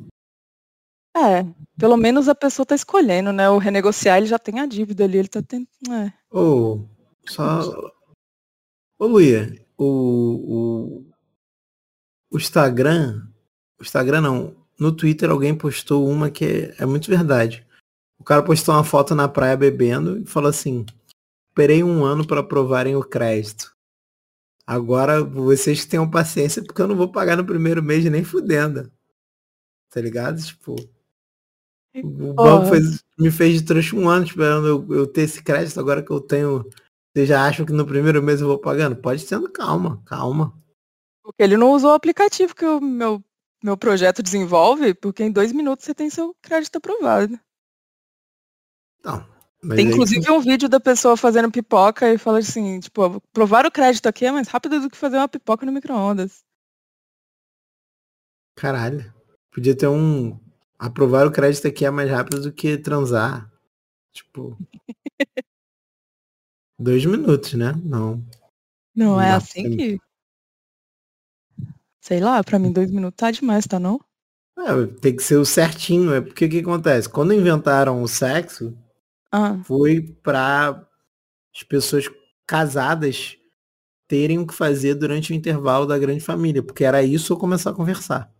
É, pelo menos a pessoa tá escolhendo, né? O renegociar, ele já tem a dívida ali, ele tá tentando. É. Ô, só. Ô, Luia, o, o, o Instagram. Instagram não. No Twitter alguém postou uma que é, é muito verdade. O cara postou uma foto na praia bebendo e falou assim: Esperei um ano para aprovarem o crédito. Agora vocês que tenham paciência, porque eu não vou pagar no primeiro mês nem fudendo. Tá ligado? Tipo. O banco fez, me fez de trouxa um ano esperando eu, eu, ter esse crédito, agora que eu tenho. Vocês já acham que no primeiro mês eu vou pagando? Pode sendo calma, calma. Porque ele não usou o aplicativo que o meu, meu projeto desenvolve, porque em dois minutos você tem seu crédito aprovado. Não. Tem inclusive um vídeo da pessoa fazendo pipoca e fala assim, tipo, provar o crédito aqui é mais rápido do que fazer uma pipoca no micro-ondas. Caralho. Podia ter um aprovar o crédito aqui é mais rápido do que transar. Tipo. dois minutos, né? Não. Não, não é assim que. Sei lá, pra mim dois minutos tá demais, tá não? É, tem que ser o certinho. É porque o que acontece? Quando inventaram o sexo, ah. foi para as pessoas casadas terem o que fazer durante o intervalo da grande família, porque era isso ou começar a conversar.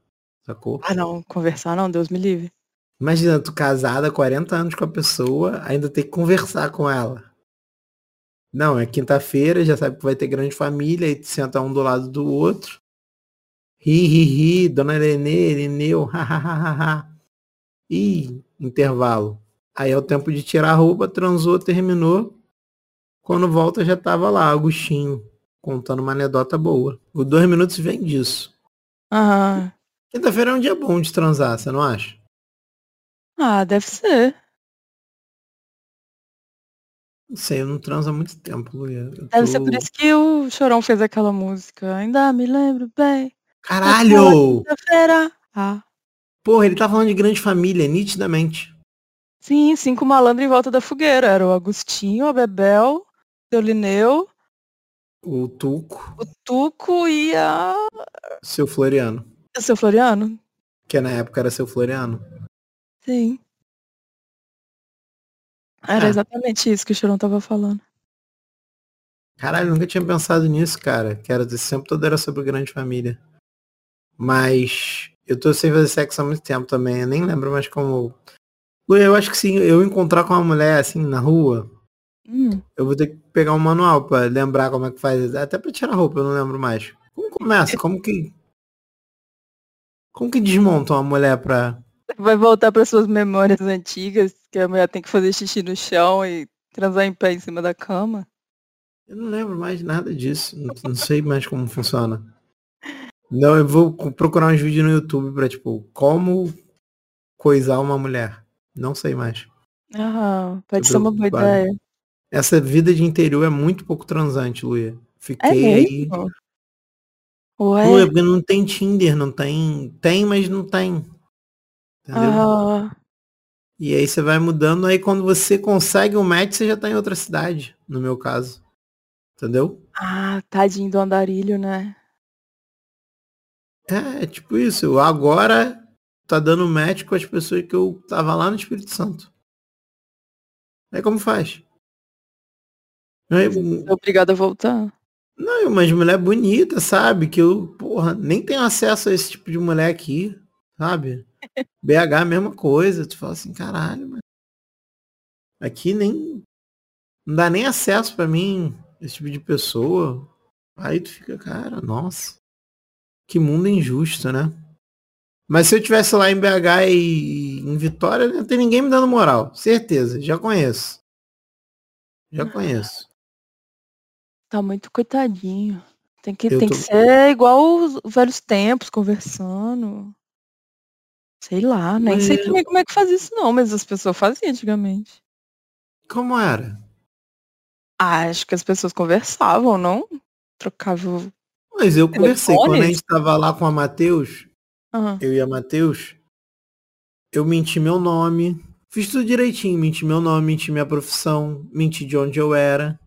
Sacou? Ah, não, conversar não, Deus me livre. Imagina, tu casada 40 anos com a pessoa, ainda tem que conversar com ela. Não, é quinta-feira, já sabe que vai ter grande família, aí tu senta um do lado do outro. Ri, ri, ri, dona Renê, Reneu, hahaha. e intervalo. Aí é o tempo de tirar a roupa, transou, terminou. Quando volta já tava lá, Agostinho, contando uma anedota boa. Os dois minutos vem disso. Aham. Quinta-feira é um dia bom de transar, você não acha? Ah, deve ser. Não sei, eu não transo há muito tempo, Luia. Deve tô... ser por isso que o Chorão fez aquela música. Ainda me lembro bem. Caralho! Ah. Porra, ele tá falando de grande família, nitidamente. Sim, cinco malandros em volta da fogueira. Era o Agostinho, a Bebel, o Lineu, O Tuco. O Tuco e a. Seu Floriano. Seu Floriano? Que na época era seu Floriano. Sim. Era ah. exatamente isso que o Chorão tava falando. Caralho, nunca tinha pensado nisso, cara. Que era sempre todo era sobre grande família. Mas eu tô sem fazer sexo há muito tempo também. Eu nem lembro mais como. Eu acho que sim, eu encontrar com uma mulher assim na rua, hum. eu vou ter que pegar um manual pra lembrar como é que faz. Até pra tirar roupa, eu não lembro mais. Como começa? Como que. Como que desmonta uma mulher pra. Vai voltar para suas memórias antigas, que a mulher tem que fazer xixi no chão e transar em pé em cima da cama? Eu não lembro mais nada disso. Não sei mais como funciona. Não, eu vou procurar uns vídeos no YouTube pra, tipo, como coisar uma mulher. Não sei mais. Ah, pode ser uma boa ideia. Essa vida de interior é muito pouco transante, Luia. Fiquei é aí. Ué? Luia, porque não tem Tinder, não tem. Tem, mas não tem. Entendeu? Ah. E aí você vai mudando, aí quando você consegue um match, você já tá em outra cidade, no meu caso. Entendeu? Ah, tadinho do andarilho, né? É, tipo isso. Agora tá dando match com as pessoas que eu tava lá no Espírito Santo. Aí como faz? Aí, é obrigado a voltar. Não, mas mulher bonita, sabe? Que eu, porra, nem tenho acesso a esse tipo de mulher aqui, sabe? BH a mesma coisa. Tu fala assim, caralho, mano. Aqui nem. Não dá nem acesso para mim, esse tipo de pessoa. Aí tu fica, cara, nossa. Que mundo injusto, né? Mas se eu tivesse lá em BH e em Vitória, não tem ninguém me dando moral. Certeza, já conheço. Já conheço. Tá muito coitadinho. Tem que, tem tô... que ser igual os velhos tempos, conversando. Sei lá, nem mas... sei também como é que faz isso não, mas as pessoas faziam antigamente. Como era? Ah, acho que as pessoas conversavam, não? Trocavam mas eu conversei, quando a gente tava lá com a Matheus, uhum. eu e a Matheus, eu menti meu nome, fiz tudo direitinho, menti meu nome, menti minha profissão, menti de onde eu era.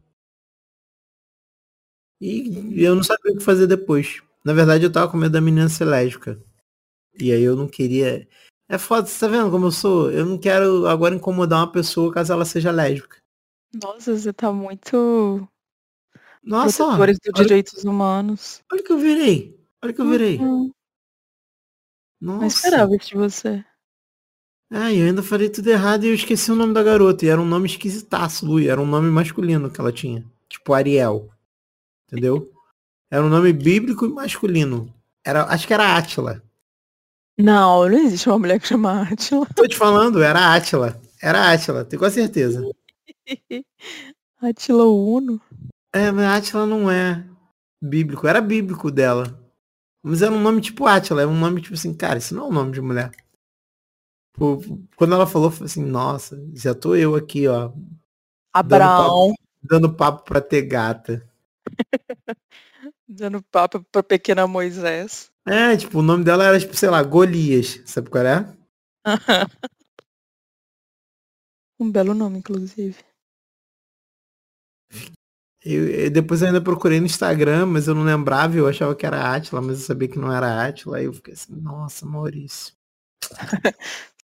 E eu não sabia o que fazer depois. Na verdade, eu tava com medo da menina ser lésbica. E aí eu não queria. É foda, você tá vendo como eu sou? Eu não quero agora incomodar uma pessoa caso ela seja lésbica. Nossa, você tá muito nossa, protetores dos direitos humanos. Olha que eu virei. Olha que eu virei. Uhum. Nossa. Não esperava isso de você. Ah, eu ainda falei tudo errado e eu esqueci o nome da garota. E era um nome esquisitaço, Lui. Era um nome masculino que ela tinha. Tipo Ariel. Entendeu? Era um nome bíblico e masculino. Era, acho que era Átila. Não, não existe uma mulher que chama Átila. Tô te falando, era Átila. Era Átila, tenho quase certeza. Átila Uno? É, mas Átila não é bíblico. Era bíblico dela. Mas era um nome tipo Átila. É um nome tipo assim, cara, isso não é um nome de mulher. Quando ela falou, foi assim, nossa, já tô eu aqui, ó. Abraão. Dando papo, dando papo pra ter gata. dando papo pra pequena Moisés. É, tipo, o nome dela era, tipo, sei lá, Golias. Sabe qual é? um belo nome, inclusive. Eu, eu, depois eu ainda procurei no Instagram, mas eu não lembrava, eu achava que era Atila, mas eu sabia que não era Atila, aí eu fiquei assim, nossa, Maurício.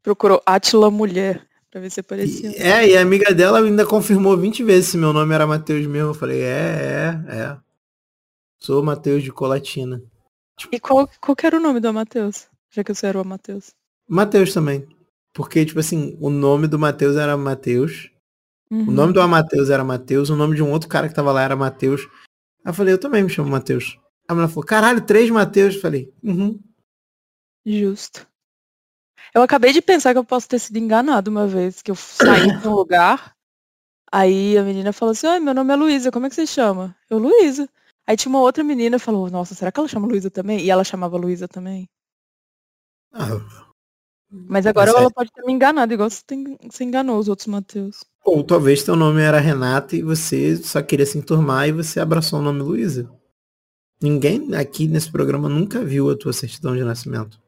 Procurou Atila Mulher, pra ver se aparecia. E, é, e a amiga dela ainda confirmou 20 vezes se meu nome era Matheus mesmo. Eu falei, é, é, é. Sou Matheus de Colatina. Tipo, e qual, qual era o nome do Matheus? Já que você era o Matheus. Matheus também. Porque, tipo assim, o nome do Matheus era Matheus. Uhum. O nome do Amateus era Matheus, o nome de um outro cara que tava lá era Matheus. Aí eu falei, eu também me chamo Matheus. A mulher falou, caralho, três Matheus. Falei, uhum. Justo. Eu acabei de pensar que eu posso ter sido enganado uma vez, que eu saí de um lugar, aí a menina falou assim, oi, meu nome é Luísa, como é que você chama? Eu, Luísa. Aí tinha uma outra menina falou, nossa, será que ela chama Luísa também? E ela chamava Luísa também. Ah, Mas agora ela é... pode ter me enganado, igual você, tem, você enganou os outros Matheus. Ou talvez teu nome era Renata e você só queria se enturmar e você abraçou o nome Luísa. Ninguém aqui nesse programa nunca viu a tua certidão de nascimento.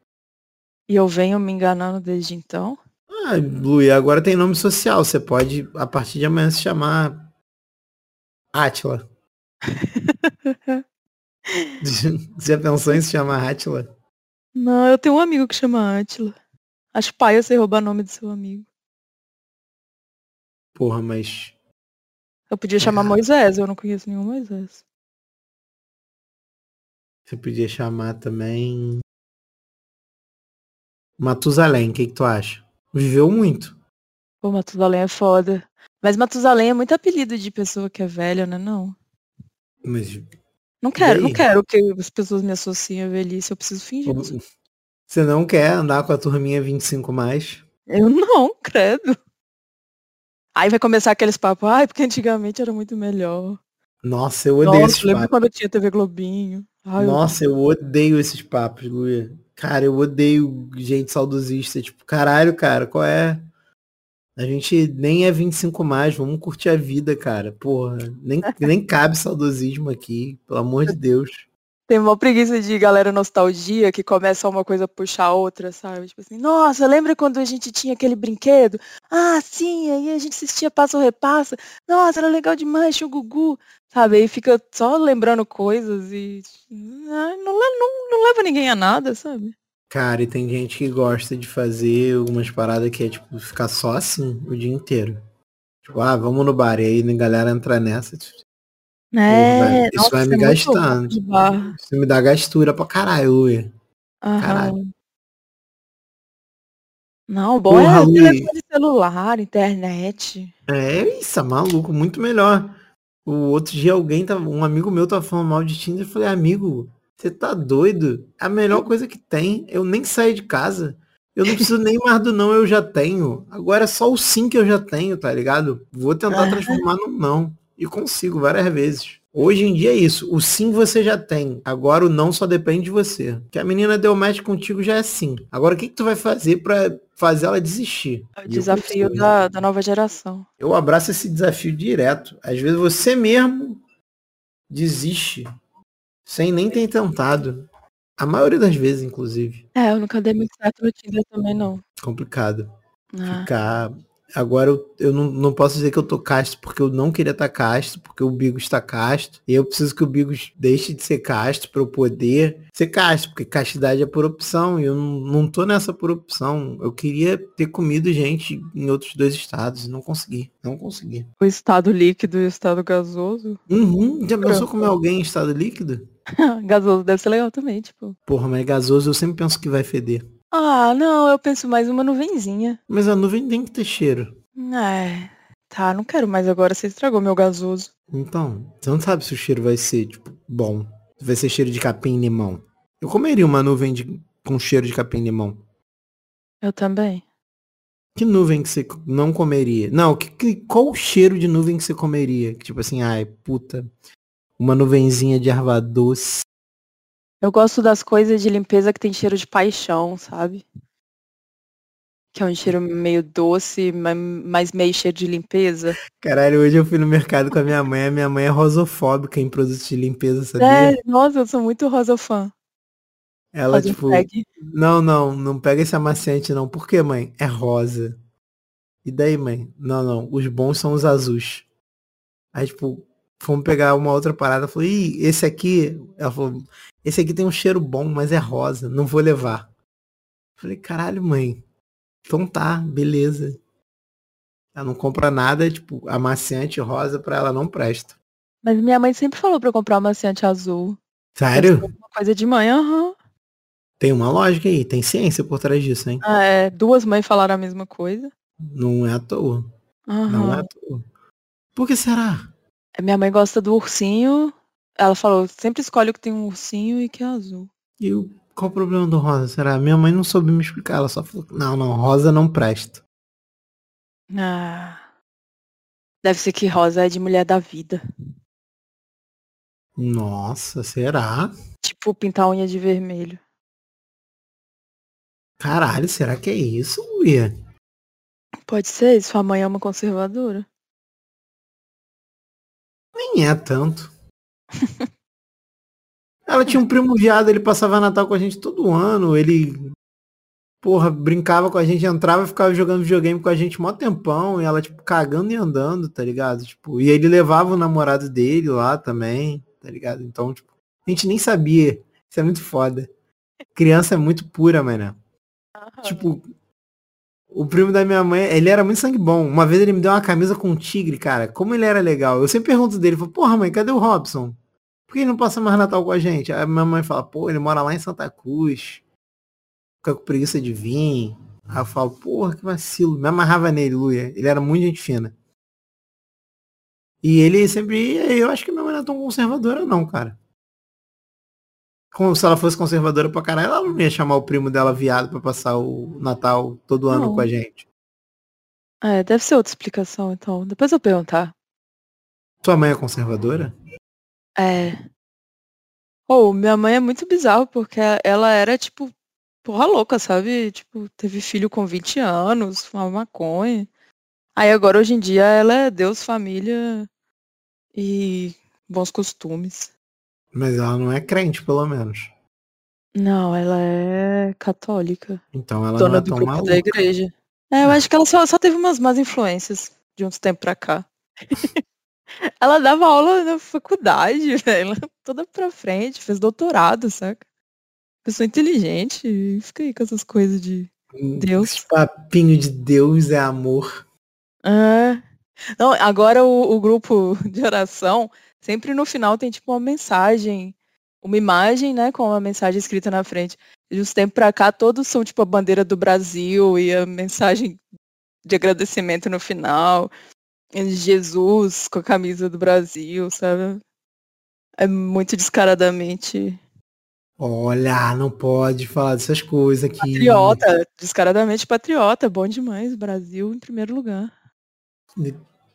E eu venho me enganando desde então? Ah, Luí, agora tem nome social. Você pode, a partir de amanhã, se chamar Átila. Já pensou em se chamar Atila? Não, eu tenho um amigo que chama Atila. Acho paia você roubar nome do seu amigo. Porra, mas. Eu podia chamar é. Moisés, eu não conheço nenhum Moisés. Você podia chamar também. Matusalém, o que, que tu acha? Viveu muito. Pô, Matusalém é foda. Mas Matusalém é muito apelido de pessoa que é velha, né? Não. Mas. Não quero, não quero que as pessoas me associem a velhice, eu preciso fingir. Você não quer andar com a turminha 25 mais? Eu não, credo. Aí vai começar aqueles papos, ai, porque antigamente era muito melhor. Nossa, eu odeio Nossa, esses lembro quando eu tinha TV Globinho. Ai, Nossa, eu... eu odeio esses papos, Luia. Cara, eu odeio gente saudosista. Tipo, caralho, cara, qual é? A gente nem é 25 mais, vamos curtir a vida, cara. Porra, nem, nem cabe saudosismo aqui, pelo amor de Deus. Tem uma preguiça de galera nostalgia que começa uma coisa a puxar a outra, sabe? Tipo assim, nossa, lembra quando a gente tinha aquele brinquedo? Ah, sim, aí a gente assistia Passo Repassa. Nossa, era legal demais, tinha o Gugu. Sabe? Aí fica só lembrando coisas e não, não, não leva ninguém a nada, sabe? Cara, e tem gente que gosta de fazer algumas paradas que é, tipo, ficar só assim o dia inteiro. Tipo, ah, vamos no bar. E aí a galera entra nessa. Tipo, é, isso nossa, vai me é gastando. Isso me dá gastura pra caralho. Caralho. Não, bom Porra, é telefone celular, internet. É isso, é maluco, muito melhor. O outro dia alguém tava, um amigo meu tava falando mal de Tinder, eu falei, amigo, você tá doido? É a melhor coisa que tem. Eu nem saio de casa. Eu não preciso nem mais do não, eu já tenho. Agora é só o sim que eu já tenho, tá ligado? Vou tentar transformar no não. E consigo várias vezes. Hoje em dia é isso. O sim você já tem. Agora o não só depende de você. Que a menina deu match contigo já é sim. Agora o que, que tu vai fazer para fazer ela desistir? É o desafio da, da nova geração. Eu abraço esse desafio direto. Às vezes você mesmo desiste sem nem ter tentado. A maioria das vezes, inclusive. É, eu nunca dei muito certo no Tinder também, não. Complicado. Ah. Ficar Agora eu, eu não, não posso dizer que eu tô casto porque eu não queria estar tá casto, porque o Bigos está casto. E eu preciso que o Bigos deixe de ser casto para eu poder ser casto, porque castidade é por opção. E eu não, não tô nessa por opção. Eu queria ter comido gente em outros dois estados e não consegui. Não consegui. O estado líquido e o estado gasoso? Uhum. Já pensou comer alguém em estado líquido? gasoso deve ser legal também, tipo. Porra, mas gasoso eu sempre penso que vai feder. Ah, não, eu penso mais uma nuvenzinha. Mas a nuvem tem que ter cheiro. É. Tá, não quero mais agora, você estragou meu gasoso. Então, você não sabe se o cheiro vai ser, tipo, bom. Vai ser cheiro de capim limão. Eu comeria uma nuvem de, com cheiro de capim limão. Eu também. Que nuvem que você não comeria? Não, que, que, qual o cheiro de nuvem que você comeria? Tipo assim, ai, puta. Uma nuvenzinha de erva doce. Eu gosto das coisas de limpeza que tem cheiro de paixão, sabe? Que é um cheiro meio doce, mas meio cheiro de limpeza. Caralho, hoje eu fui no mercado com a minha mãe, a minha mãe é rosofóbica em produtos de limpeza, sabia? É, nossa, eu sou muito rosofã. Ela, Rosa tipo, pegue. não, não, não pega esse amaciante não. Por que, mãe? É rosa. E daí, mãe? Não, não, os bons são os azuis. Aí, tipo, fomos pegar uma outra parada, falou, ih, esse aqui, ela falou, esse aqui tem um cheiro bom, mas é rosa, não vou levar. Falei, caralho, mãe. Então tá, beleza. Ela não compra nada, tipo, amaciante rosa pra ela não presta. Mas minha mãe sempre falou pra eu comprar amaciante azul. Sério? Uma coisa de mãe, aham. Uhum. Tem uma lógica aí, tem ciência por trás disso, hein? Ah, é, duas mães falaram a mesma coisa. Não é à toa. Uhum. Não é à toa. Por que será? Minha mãe gosta do ursinho. Ela falou, sempre escolhe o que tem um ursinho e que é azul. E o, qual o problema do rosa? Será? Minha mãe não soube me explicar. Ela só falou, não, não, rosa não presta. Ah. Deve ser que rosa é de mulher da vida. Nossa, será? Tipo pintar unha de vermelho. Caralho, será que é isso, Luia? Pode ser, sua mãe é uma conservadora. Nem é tanto. Ela tinha um primo viado, ele passava Natal com a gente todo ano, ele porra, brincava com a gente, entrava e ficava jogando videogame com a gente mó tempão, e ela, tipo, cagando e andando, tá ligado? Tipo, e ele levava o namorado dele lá também, tá ligado? Então, tipo, a gente nem sabia. Isso é muito foda. Criança é muito pura, mano. Uhum. Tipo, o primo da minha mãe, ele era muito sangue bom. Uma vez ele me deu uma camisa com um tigre, cara. Como ele era legal. Eu sempre pergunto dele, falo, porra, mãe, cadê o Robson? Por que ele não passa mais Natal com a gente? Aí minha mãe fala, pô, ele mora lá em Santa Cruz fica com preguiça de vir. Aí eu falo, porra, que vacilo. Me amarrava nele, Luia. Ele era muito gente fina. E ele sempre. Eu acho que minha mãe não é tão conservadora, não, cara. Como se ela fosse conservadora pra caralho, ela não ia chamar o primo dela viado pra passar o Natal todo ano não. com a gente. É, deve ser outra explicação, então. Depois eu perguntar. Tua mãe é conservadora? É. Ou, oh, minha mãe é muito bizarro, porque ela era, tipo, porra louca, sabe? Tipo, teve filho com 20 anos, fumava maconha. Aí agora, hoje em dia, ela é Deus, família e bons costumes. Mas ela não é crente, pelo menos. Não, ela é católica. Então ela Dona não é do tão grupo maluca. da igreja. É, eu acho que ela só, só teve umas más influências de uns tempos pra cá. ela dava aula na faculdade, velho. Toda pra frente, fez doutorado, saca? pessoa inteligente e fica aí com essas coisas de hum, Deus. Esse papinho de Deus é amor. É. Não, agora o, o, grupo de oração, sempre no final tem tipo uma mensagem, uma imagem, né, com uma mensagem escrita na frente. De uns tempos pra cá, todos são tipo a bandeira do Brasil e a mensagem de agradecimento no final. Jesus com a camisa do Brasil, sabe? É muito descaradamente Olha, não pode falar dessas coisas aqui. Patriota, descaradamente patriota, bom demais. Brasil em primeiro lugar.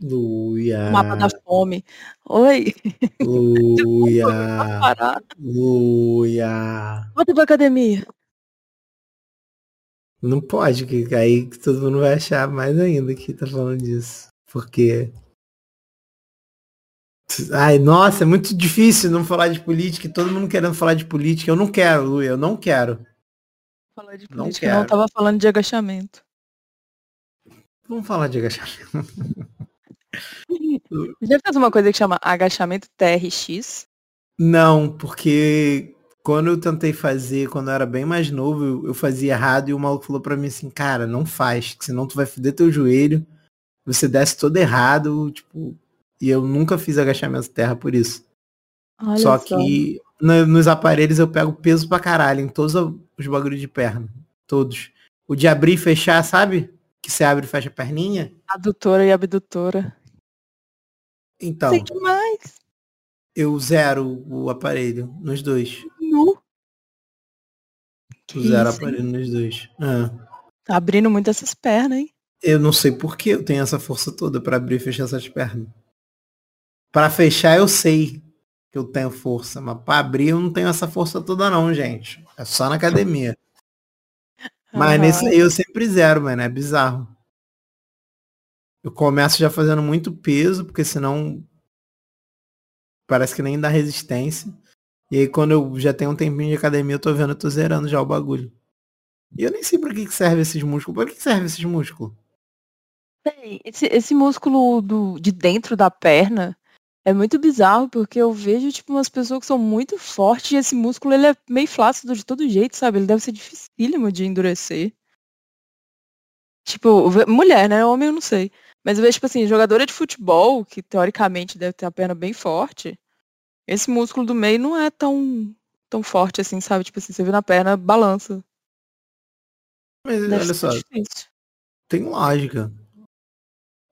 Luia. Mapa da fome. Oi. Luia. Luia. Volta pra academia. Não pode, que aí todo mundo vai achar mais ainda que tá falando disso. Porque Ai, nossa, é muito difícil não falar de política, todo mundo querendo falar de política. Eu não quero, Lu, eu não quero. Falar de política, não, quero. não tava falando de agachamento. Vamos falar de agachamento. Já fez uma coisa que chama agachamento TRX? Não, porque quando eu tentei fazer, quando eu era bem mais novo, eu fazia errado e o maluco falou pra mim assim, cara, não faz, senão tu vai foder teu joelho, você desce todo errado, tipo, e eu nunca fiz agachamento terra por isso. Olha só, só. que no, nos aparelhos eu pego peso pra caralho em todos os bagulhos de perna. Todos. O de abrir e fechar, sabe? Que você abre e fecha a perninha. Adutora e abdutora. Então. Sei demais. Eu zero o aparelho nos dois. Nu. zero o aparelho nos dois. Ah. Tá abrindo muito essas pernas, hein? Eu não sei por que eu tenho essa força toda para abrir e fechar essas pernas. Para fechar eu sei que eu tenho força, mas para abrir eu não tenho essa força toda não, gente. É só na academia. Mas uhum. nesse aí eu sempre zero, mano. É bizarro. Eu começo já fazendo muito peso, porque senão parece que nem dá resistência. E aí quando eu já tenho um tempinho de academia, eu tô vendo, eu tô zerando já o bagulho. E eu nem sei pra que, que serve esses músculos. Pra que, que serve esses músculos? Bem, esse, esse músculo do, de dentro da perna, é muito bizarro, porque eu vejo, tipo, umas pessoas que são muito fortes e esse músculo, ele é meio flácido de todo jeito, sabe? Ele deve ser dificílimo de endurecer. Tipo, mulher, né? Homem eu não sei. Mas eu vejo, tipo assim, jogadora de futebol, que teoricamente deve ter a perna bem forte, esse músculo do meio não é tão, tão forte assim, sabe? Tipo assim, você vê na perna, balança. Mas deve olha só, difícil. tem lógica.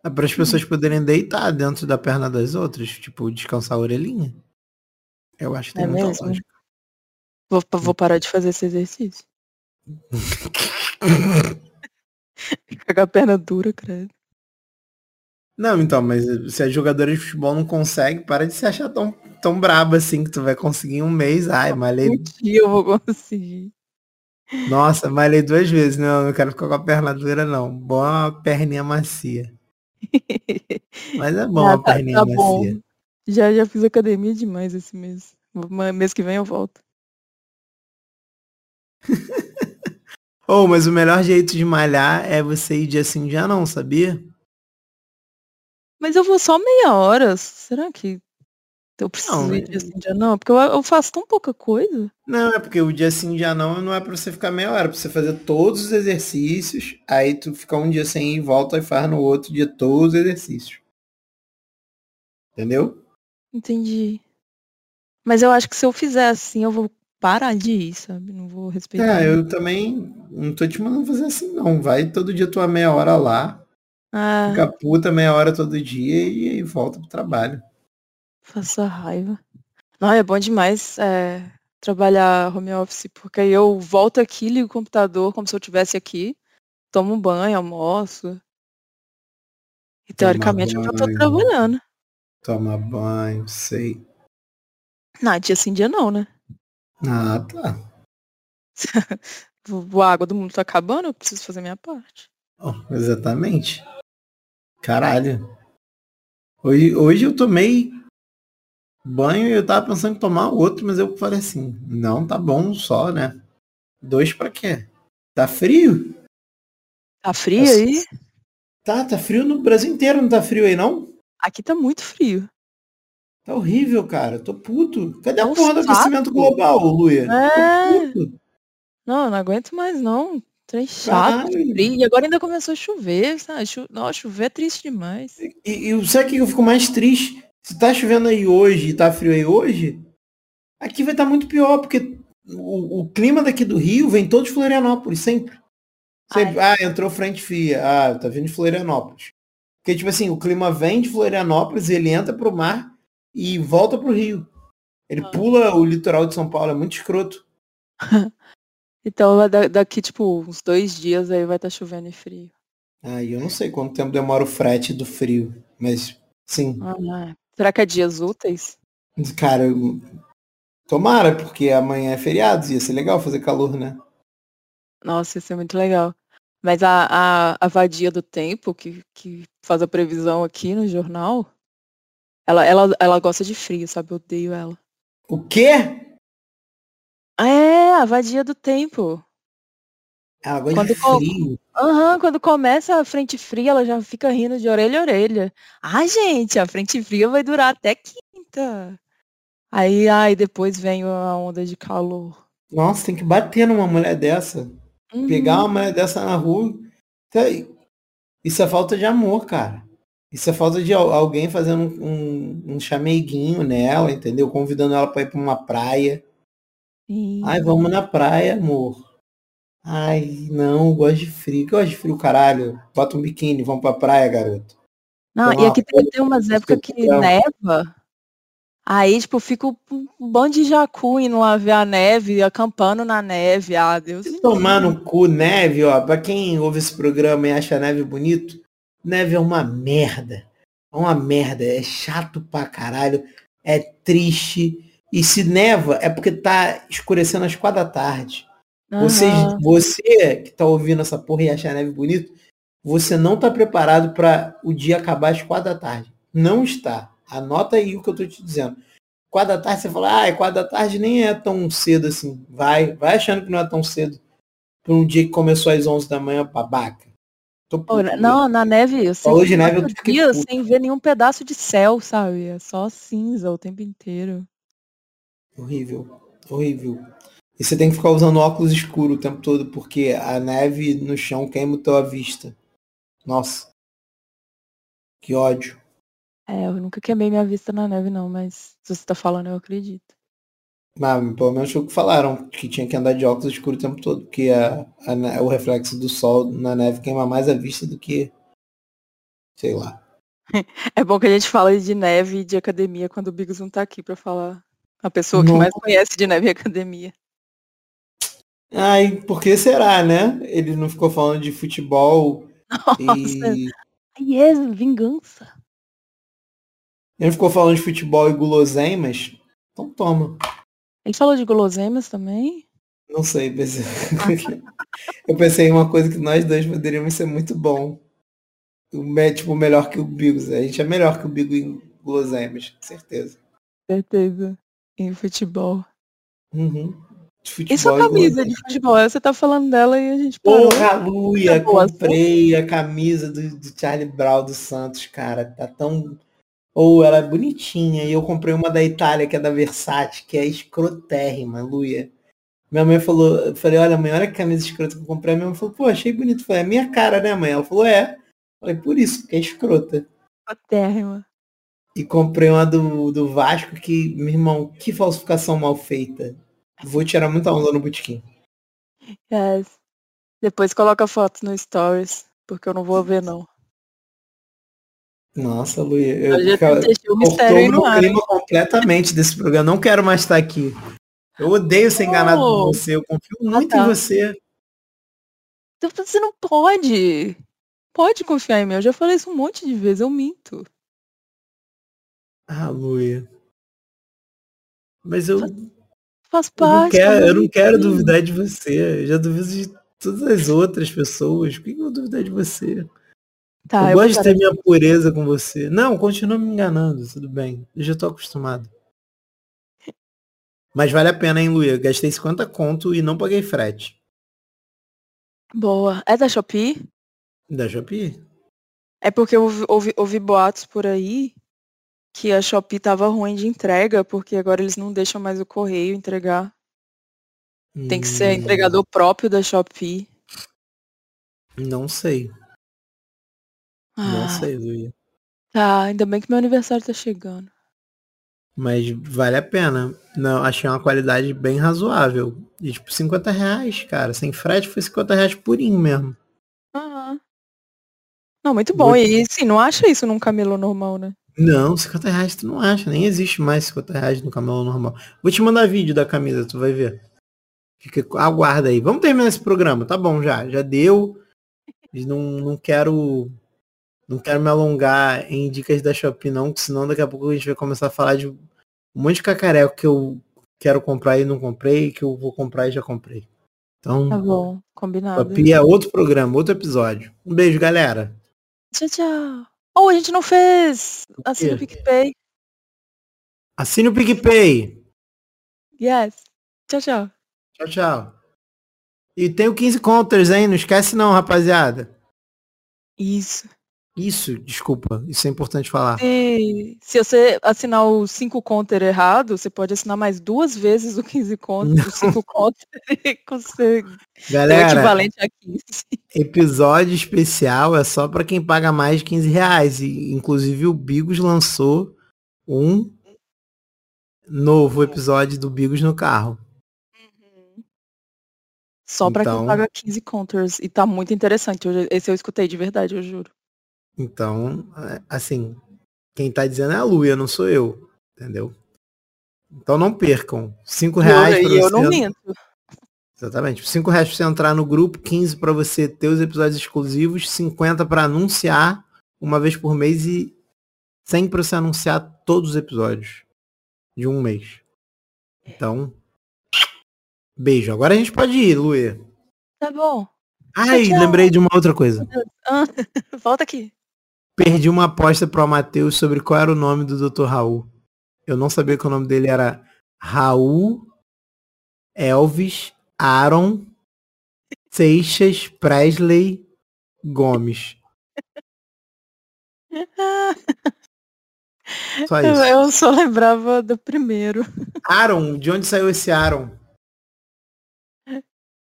É para as pessoas poderem deitar dentro da perna das outras, tipo, descansar a orelhinha. Eu acho que tem é muita mesmo? lógica. Vou, vou parar de fazer esse exercício. Fica com a perna dura, credo. Não, então, mas se a jogadora de futebol não consegue, para de se achar tão, tão braba assim que tu vai conseguir em um mês. Ai, malhei. Um dia eu vou conseguir. Nossa, malhei duas vezes. Não, não quero ficar com a perna dura, não. Boa perninha macia. Mas é bom ah, a perninha tá, tá macia. Bom. Já, já fiz academia demais esse mês. Mês que vem eu volto. Oh, mas o melhor jeito de malhar é você ir dia sim, dia não, sabia? Mas eu vou só meia hora. Será que eu preciso não, ir dia sim, dia não? Porque eu, eu, faço tão pouca coisa. Não, é porque o dia sim, dia não não é pra você ficar meia hora, é pra você fazer todos os exercícios, aí tu fica um dia sem ir e volta e faz no outro dia todos os exercícios. Entendeu? Entendi. Mas eu acho que se eu fizer assim, eu vou parar de ir, sabe? Não vou respeitar. É, eu também não tô te mandando fazer assim, não. Vai todo dia tua meia hora lá. Ah. Fica puta meia hora todo dia e aí volta pro trabalho. Faça raiva. Não, é bom demais é, trabalhar home office, porque aí eu volto aqui, ligo o computador como se eu estivesse aqui, tomo um banho, almoço. E teoricamente eu já tô trabalhando. Toma banho, sei. Não, dia sim, dia não, né? Ah, tá. a água do mundo tá acabando, eu preciso fazer minha parte. Oh, exatamente. Caralho. Hoje, hoje eu tomei banho e eu tava pensando em tomar outro, mas eu falei assim, não, tá bom só, né? Dois pra quê? Tá frio? Tá frio tá, aí? Tá, tá frio no Brasil inteiro, não tá frio aí não? Aqui tá muito frio. Tá horrível, cara. Tô puto. Cadê é a porra do aquecimento global, Luia? É... Não, não aguento mais não. Trem chato, frio. E agora ainda começou a chover, sabe? Cho... Nossa, chover é triste demais. E, e sabe o que eu fico mais triste? Se tá chovendo aí hoje e tá frio aí hoje, aqui vai estar tá muito pior, porque o, o, clima daqui do Rio vem todo de Florianópolis, sempre. sempre. Ah, entrou frente fria. Ah, tá vindo de Florianópolis. Porque, tipo assim, o clima vem de Florianópolis, ele entra pro mar e volta pro Rio. Ele ah. pula o litoral de São Paulo, é muito escroto. então daqui, tipo, uns dois dias aí vai estar tá chovendo e frio. Ah, eu não sei quanto tempo demora o frete do frio, mas sim. Ah, será que é dias úteis? Cara, eu... tomara, porque amanhã é feriado, ia ser legal fazer calor, né? Nossa, ia ser muito legal. Mas a, a, a vadia do tempo, que, que faz a previsão aqui no jornal, ela, ela, ela gosta de frio, sabe? Eu odeio ela. O quê? É, a vadia do tempo. Ela gosta quando de frio. Aham, uhum, quando começa a frente fria, ela já fica rindo de orelha a orelha. Ai, gente, a frente fria vai durar até quinta. Aí, ai, depois vem a onda de calor. Nossa, tem que bater numa mulher dessa. Uhum. Pegar uma mulher dessa na rua. Isso é falta de amor, cara. Isso é falta de alguém fazendo um, um chameguinho nela, entendeu? Convidando ela para ir para uma praia. Sim. Ai, vamos na praia, amor. Ai, não, gosto de frio. Gosto de frio, caralho. Bota um biquíni, vamos pra praia, garoto. Não, e aqui tem, tem umas épocas que neva. Aí, tipo, fico um bando de jacu indo lá ver a neve, acampando na neve. Ah, Deus. Tomar no cu, neve, ó. Pra quem ouve esse programa e acha a neve bonito, Neve é uma merda. É uma merda. É chato pra caralho. É triste. E se neva é porque tá escurecendo às quatro da tarde. Uhum. Você, você que tá ouvindo essa porra e acha a neve bonito, você não tá preparado para o dia acabar às quatro da tarde. Não está. Anota aí o que eu tô te dizendo. Quatro da tarde você fala, ah, é quatro da tarde nem é tão cedo assim. Vai, vai achando que não é tão cedo. Para um dia que começou às 11 da manhã, babaca. Não, na neve, eu sei Hoje neve eu dia sem ver nenhum pedaço de céu, sabe? É só cinza o tempo inteiro. Horrível, horrível. E você tem que ficar usando óculos escuros o tempo todo, porque a neve no chão queima a tua vista. Nossa. Que ódio. É, eu nunca queimei minha vista na neve, não, mas se você tá falando, eu acredito. Mas, pelo menos foi o que falaram, que tinha que andar de óculos escuros o tempo todo, porque a, a, o reflexo do sol na neve queima mais a vista do que. Sei lá. É bom que a gente fala de neve e de academia quando o Bigos não tá aqui pra falar. A pessoa que não. mais conhece de neve academia. Ai, por que será, né? Ele não ficou falando de futebol Nossa. e. Yes, vingança. Ele não ficou falando de futebol e guloseimas? Então toma. Ele falou de guloseimas também? Não sei, pensei... eu pensei em uma coisa que nós dois poderíamos ser muito bom. Tipo, melhor que o Bigos. A gente é melhor que o Bigo em guloseimas, certeza. Certeza. Em futebol. Uhum. de futebol. Isso é camisa de futebol, você tá falando dela e a gente parou. Porra, Luia, comprei a camisa do, do Charlie Brown dos Santos, cara. Tá tão. Ou oh, ela é bonitinha. E eu comprei uma da Itália, que é da Versace, que é escrotérrima, Luia. Minha mãe falou, eu falei, olha, mãe, olha que camisa escrota que eu comprei. Minha mãe falou, pô, achei bonito. Eu falei, é minha cara, né, mãe? Ela falou, é. Eu falei, por isso, porque é escrota. Escrotérrima. E comprei uma do, do Vasco que, meu irmão, que falsificação mal feita. Vou tirar muita onda no botequim. Yes. Depois coloca fotos no Stories, porque eu não vou ver, não. Nossa, Luia, eu, eu já deixei o mistério no clima completamente desse programa. Não quero mais estar aqui. Eu odeio ser enganado oh. por você. Eu confio ah, muito ah, tá. em você. Então, você não pode. Pode confiar em mim. Eu já falei isso um monte de vezes. Eu minto. Ah, Luia. Mas eu. Faz parte. Eu não quero, eu não quero duvidar de você. Eu já duvido de todas as outras pessoas. Por que eu vou duvidar de você? Tá, eu, eu gosto de ter minha pureza com você. Não, continua me enganando, tudo bem. Eu já tô acostumado. Mas vale a pena, hein, Luia? Gastei 50 conto e não paguei frete. Boa. É da Shopee? Da Shopee. É porque ouvi boatos por aí que a Shopee tava ruim de entrega, porque agora eles não deixam mais o correio entregar. Tem que ser hum. entregador próprio da Shopee. Não sei. Ah, não sei, Luia. Tá, ainda bem que meu aniversário tá chegando. Mas vale a pena. Não, achei uma qualidade bem razoável. E tipo, 50 reais, cara. Sem frete foi 50 reais purinho mesmo. Uhum. Não, muito bom. Muito... E sim, não acha isso num camelo normal, né? Não, 50 reais tu não acha, nem existe mais 50 reais no camelo normal. Vou te mandar vídeo da camisa, tu vai ver. Fica, aguarda aí. Vamos terminar esse programa, tá bom já. Já deu. Não, não quero. Não quero me alongar em dicas da Shopee não, senão daqui a pouco a gente vai começar a falar de um monte de cacareco que eu quero comprar e não comprei, que eu vou comprar e já comprei. Então. Tá bom, combinado. Shopee é outro programa, outro episódio. Um beijo, galera. Tchau, tchau. Oh, a gente não fez. Assine o PicPay. Assine o PicPay. Yes. Tchau, tchau. Tchau, tchau. E tem o 15 counters, hein? Não esquece não, rapaziada. Isso. Isso, desculpa, isso é importante falar. Se, se você assinar o 5 counter errado, você pode assinar mais duas vezes o 15 counter, o 5 counter e você Galera, o equivalente a 15. Episódio especial é só para quem paga mais de 15 reais. E, inclusive o Bigos lançou um novo episódio do Bigos no carro. Só para então... quem paga 15 counters. E tá muito interessante. Esse eu escutei de verdade, eu juro. Então, é, assim, quem tá dizendo é a Luia, não sou eu. Entendeu? Então não percam. Cinco reais para você. Eu não minto. Exatamente. Cinco reais para você entrar no grupo, 15 para você ter os episódios exclusivos, 50 para anunciar uma vez por mês e 100 para você anunciar todos os episódios de um mês. Então, beijo. Agora a gente pode ir, Luia. Tá bom. Ai, tchau, tchau. lembrei de uma outra coisa. Ah, volta aqui. Perdi uma aposta pro Matheus sobre qual era o nome do Dr. Raul. Eu não sabia que o nome dele era Raul Elvis Aaron Seixas Presley Gomes. Só isso. Eu só lembrava do primeiro. Aaron, de onde saiu esse Aaron?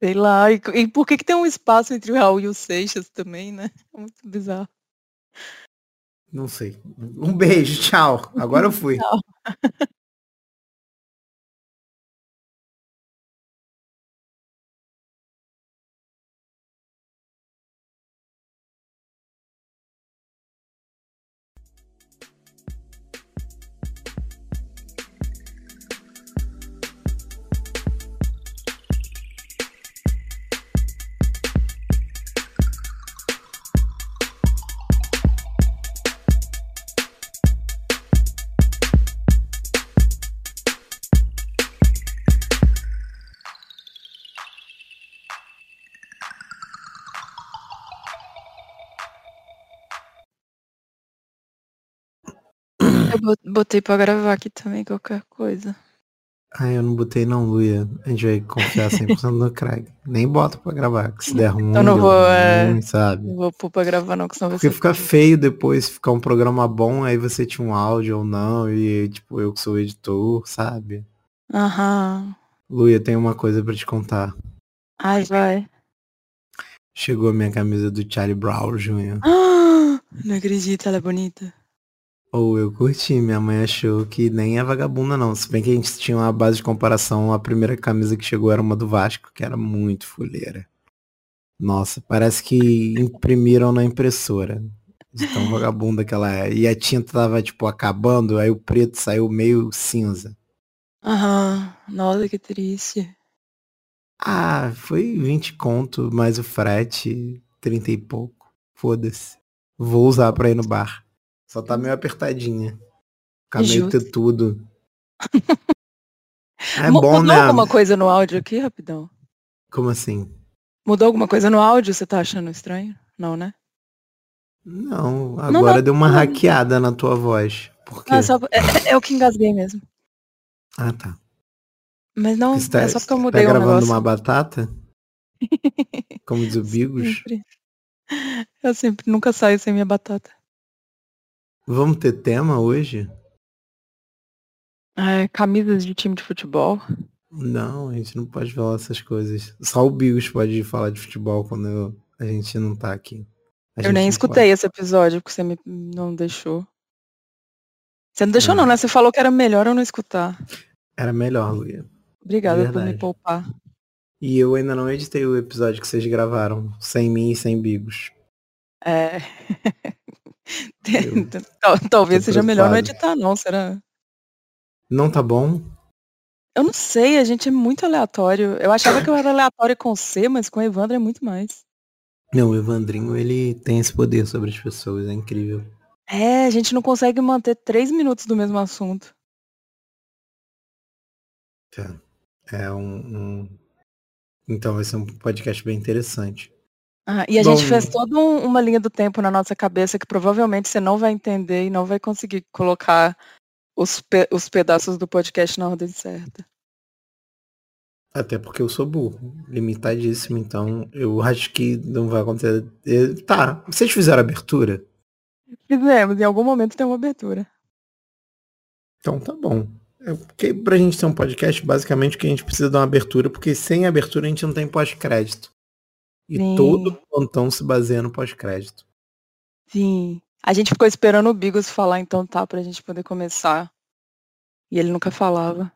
Sei lá. E, e por que, que tem um espaço entre o Raul e o Seixas também, né? É muito bizarro. Não sei. Um beijo, tchau. Agora eu fui. tchau. botei pra gravar aqui também qualquer coisa. Ah, eu não botei não, Luia. A gente vai confiar 100% no Craig. Nem bota pra gravar, que se der ruim, eu não vou, ruim, é... sabe? Não vou pôr pra gravar não, que senão Porque fica feio depois, ficar um programa bom, aí você tinha um áudio ou não, e tipo, eu que sou editor, sabe? Aham. Luia, tem uma coisa pra te contar. Ai, vai. Chegou a minha camisa do Charlie Brown Jr. não acredito, ela é bonita. Ou oh, eu curti, minha mãe achou que nem é vagabunda não. Se bem que a gente tinha uma base de comparação, a primeira camisa que chegou era uma do Vasco, que era muito fuleira. Nossa, parece que imprimiram na impressora. De tão vagabunda que ela é. E a tinta tava, tipo, acabando, aí o preto saiu meio cinza. Aham, nossa, que triste. Ah, foi 20 conto, mais o frete, 30 e pouco. Foda-se. Vou usar pra ir no bar. Só tá meio apertadinha. Fica meio ter tudo. é bom, Mudou né? alguma coisa no áudio aqui, rapidão? Como assim? Mudou alguma coisa no áudio? Você tá achando estranho? Não, né? Não, agora não, não, deu uma não. hackeada na tua voz. Por quê? Ah, só, é, é, é, o que engasguei mesmo. Ah, tá. Mas não, tá, é só porque eu tá mudei tá um gravando negócio. uma batata? Como diz o Bigos? Sempre. Eu sempre, nunca saio sem minha batata. Vamos ter tema hoje? É, camisas de time de futebol. Não, a gente não pode falar essas coisas. Só o Bigos pode falar de futebol quando eu, a gente não tá aqui. A eu nem escutei pode. esse episódio porque você me não deixou. Você não deixou é. não, né? Você falou que era melhor eu não escutar. Era melhor, Luia. Obrigada por me poupar. E eu ainda não editei o episódio que vocês gravaram, sem mim e sem Bigos. É. Talvez seja melhor não editar, não, será? Não tá bom? Eu não sei, a gente é muito aleatório. Eu achava que eu era aleatório com C, mas com o Evandro é muito mais. Não, o Evandrinho, ele tem esse poder sobre as pessoas, é incrível. É, a gente não consegue manter três minutos do mesmo assunto. É, é um, um... Então vai ser um podcast bem interessante. Ah, e a Bom, gente fez toda um, uma linha do tempo na nossa cabeça que provavelmente você não vai entender e não vai conseguir colocar os, pe os pedaços do podcast na ordem certa. Até porque eu sou burro, limitadíssimo, então eu acho que não vai acontecer. Tá, vocês fizeram abertura? Fizemos, em algum momento tem uma abertura. Então tá bom. É porque pra gente ter um podcast, basicamente o que a gente precisa dar uma abertura, porque sem abertura a gente não tem pós-crédito. E Sim. todo o plantão se baseia no pós-crédito. Sim. A gente ficou esperando o Bigos falar, então tá, pra gente poder começar. E ele nunca falava.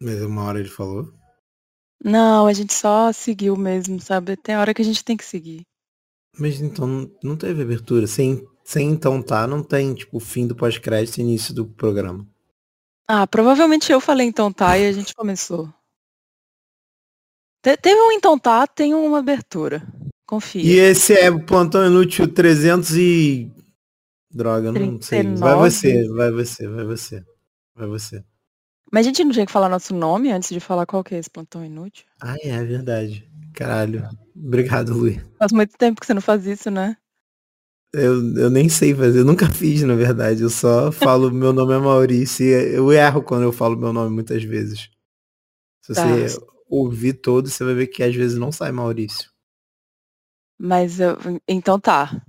Mas uma hora ele falou? Não, a gente só seguiu mesmo, sabe? Tem hora que a gente tem que seguir. Mas então não teve abertura. Sem, sem então tá, não tem, tipo, fim do pós-crédito e início do programa. Ah, provavelmente eu falei então tá e a gente começou. Teve um então tá, tem uma abertura. Confia. E esse é o plantão inútil 300 e. Droga, não 39. sei. Vai você, vai você, vai você. Vai você. Mas a gente não tinha que falar nosso nome antes de falar qual que é esse plantão inútil? Ah, é, é verdade. Caralho. Obrigado, Luiz. Faz muito tempo que você não faz isso, né? Eu, eu nem sei fazer, eu nunca fiz, na verdade. Eu só falo meu nome é Maurício eu erro quando eu falo meu nome muitas vezes. Se tá. você ouvir todo, você vai ver que às vezes não sai Maurício. Mas eu, então tá.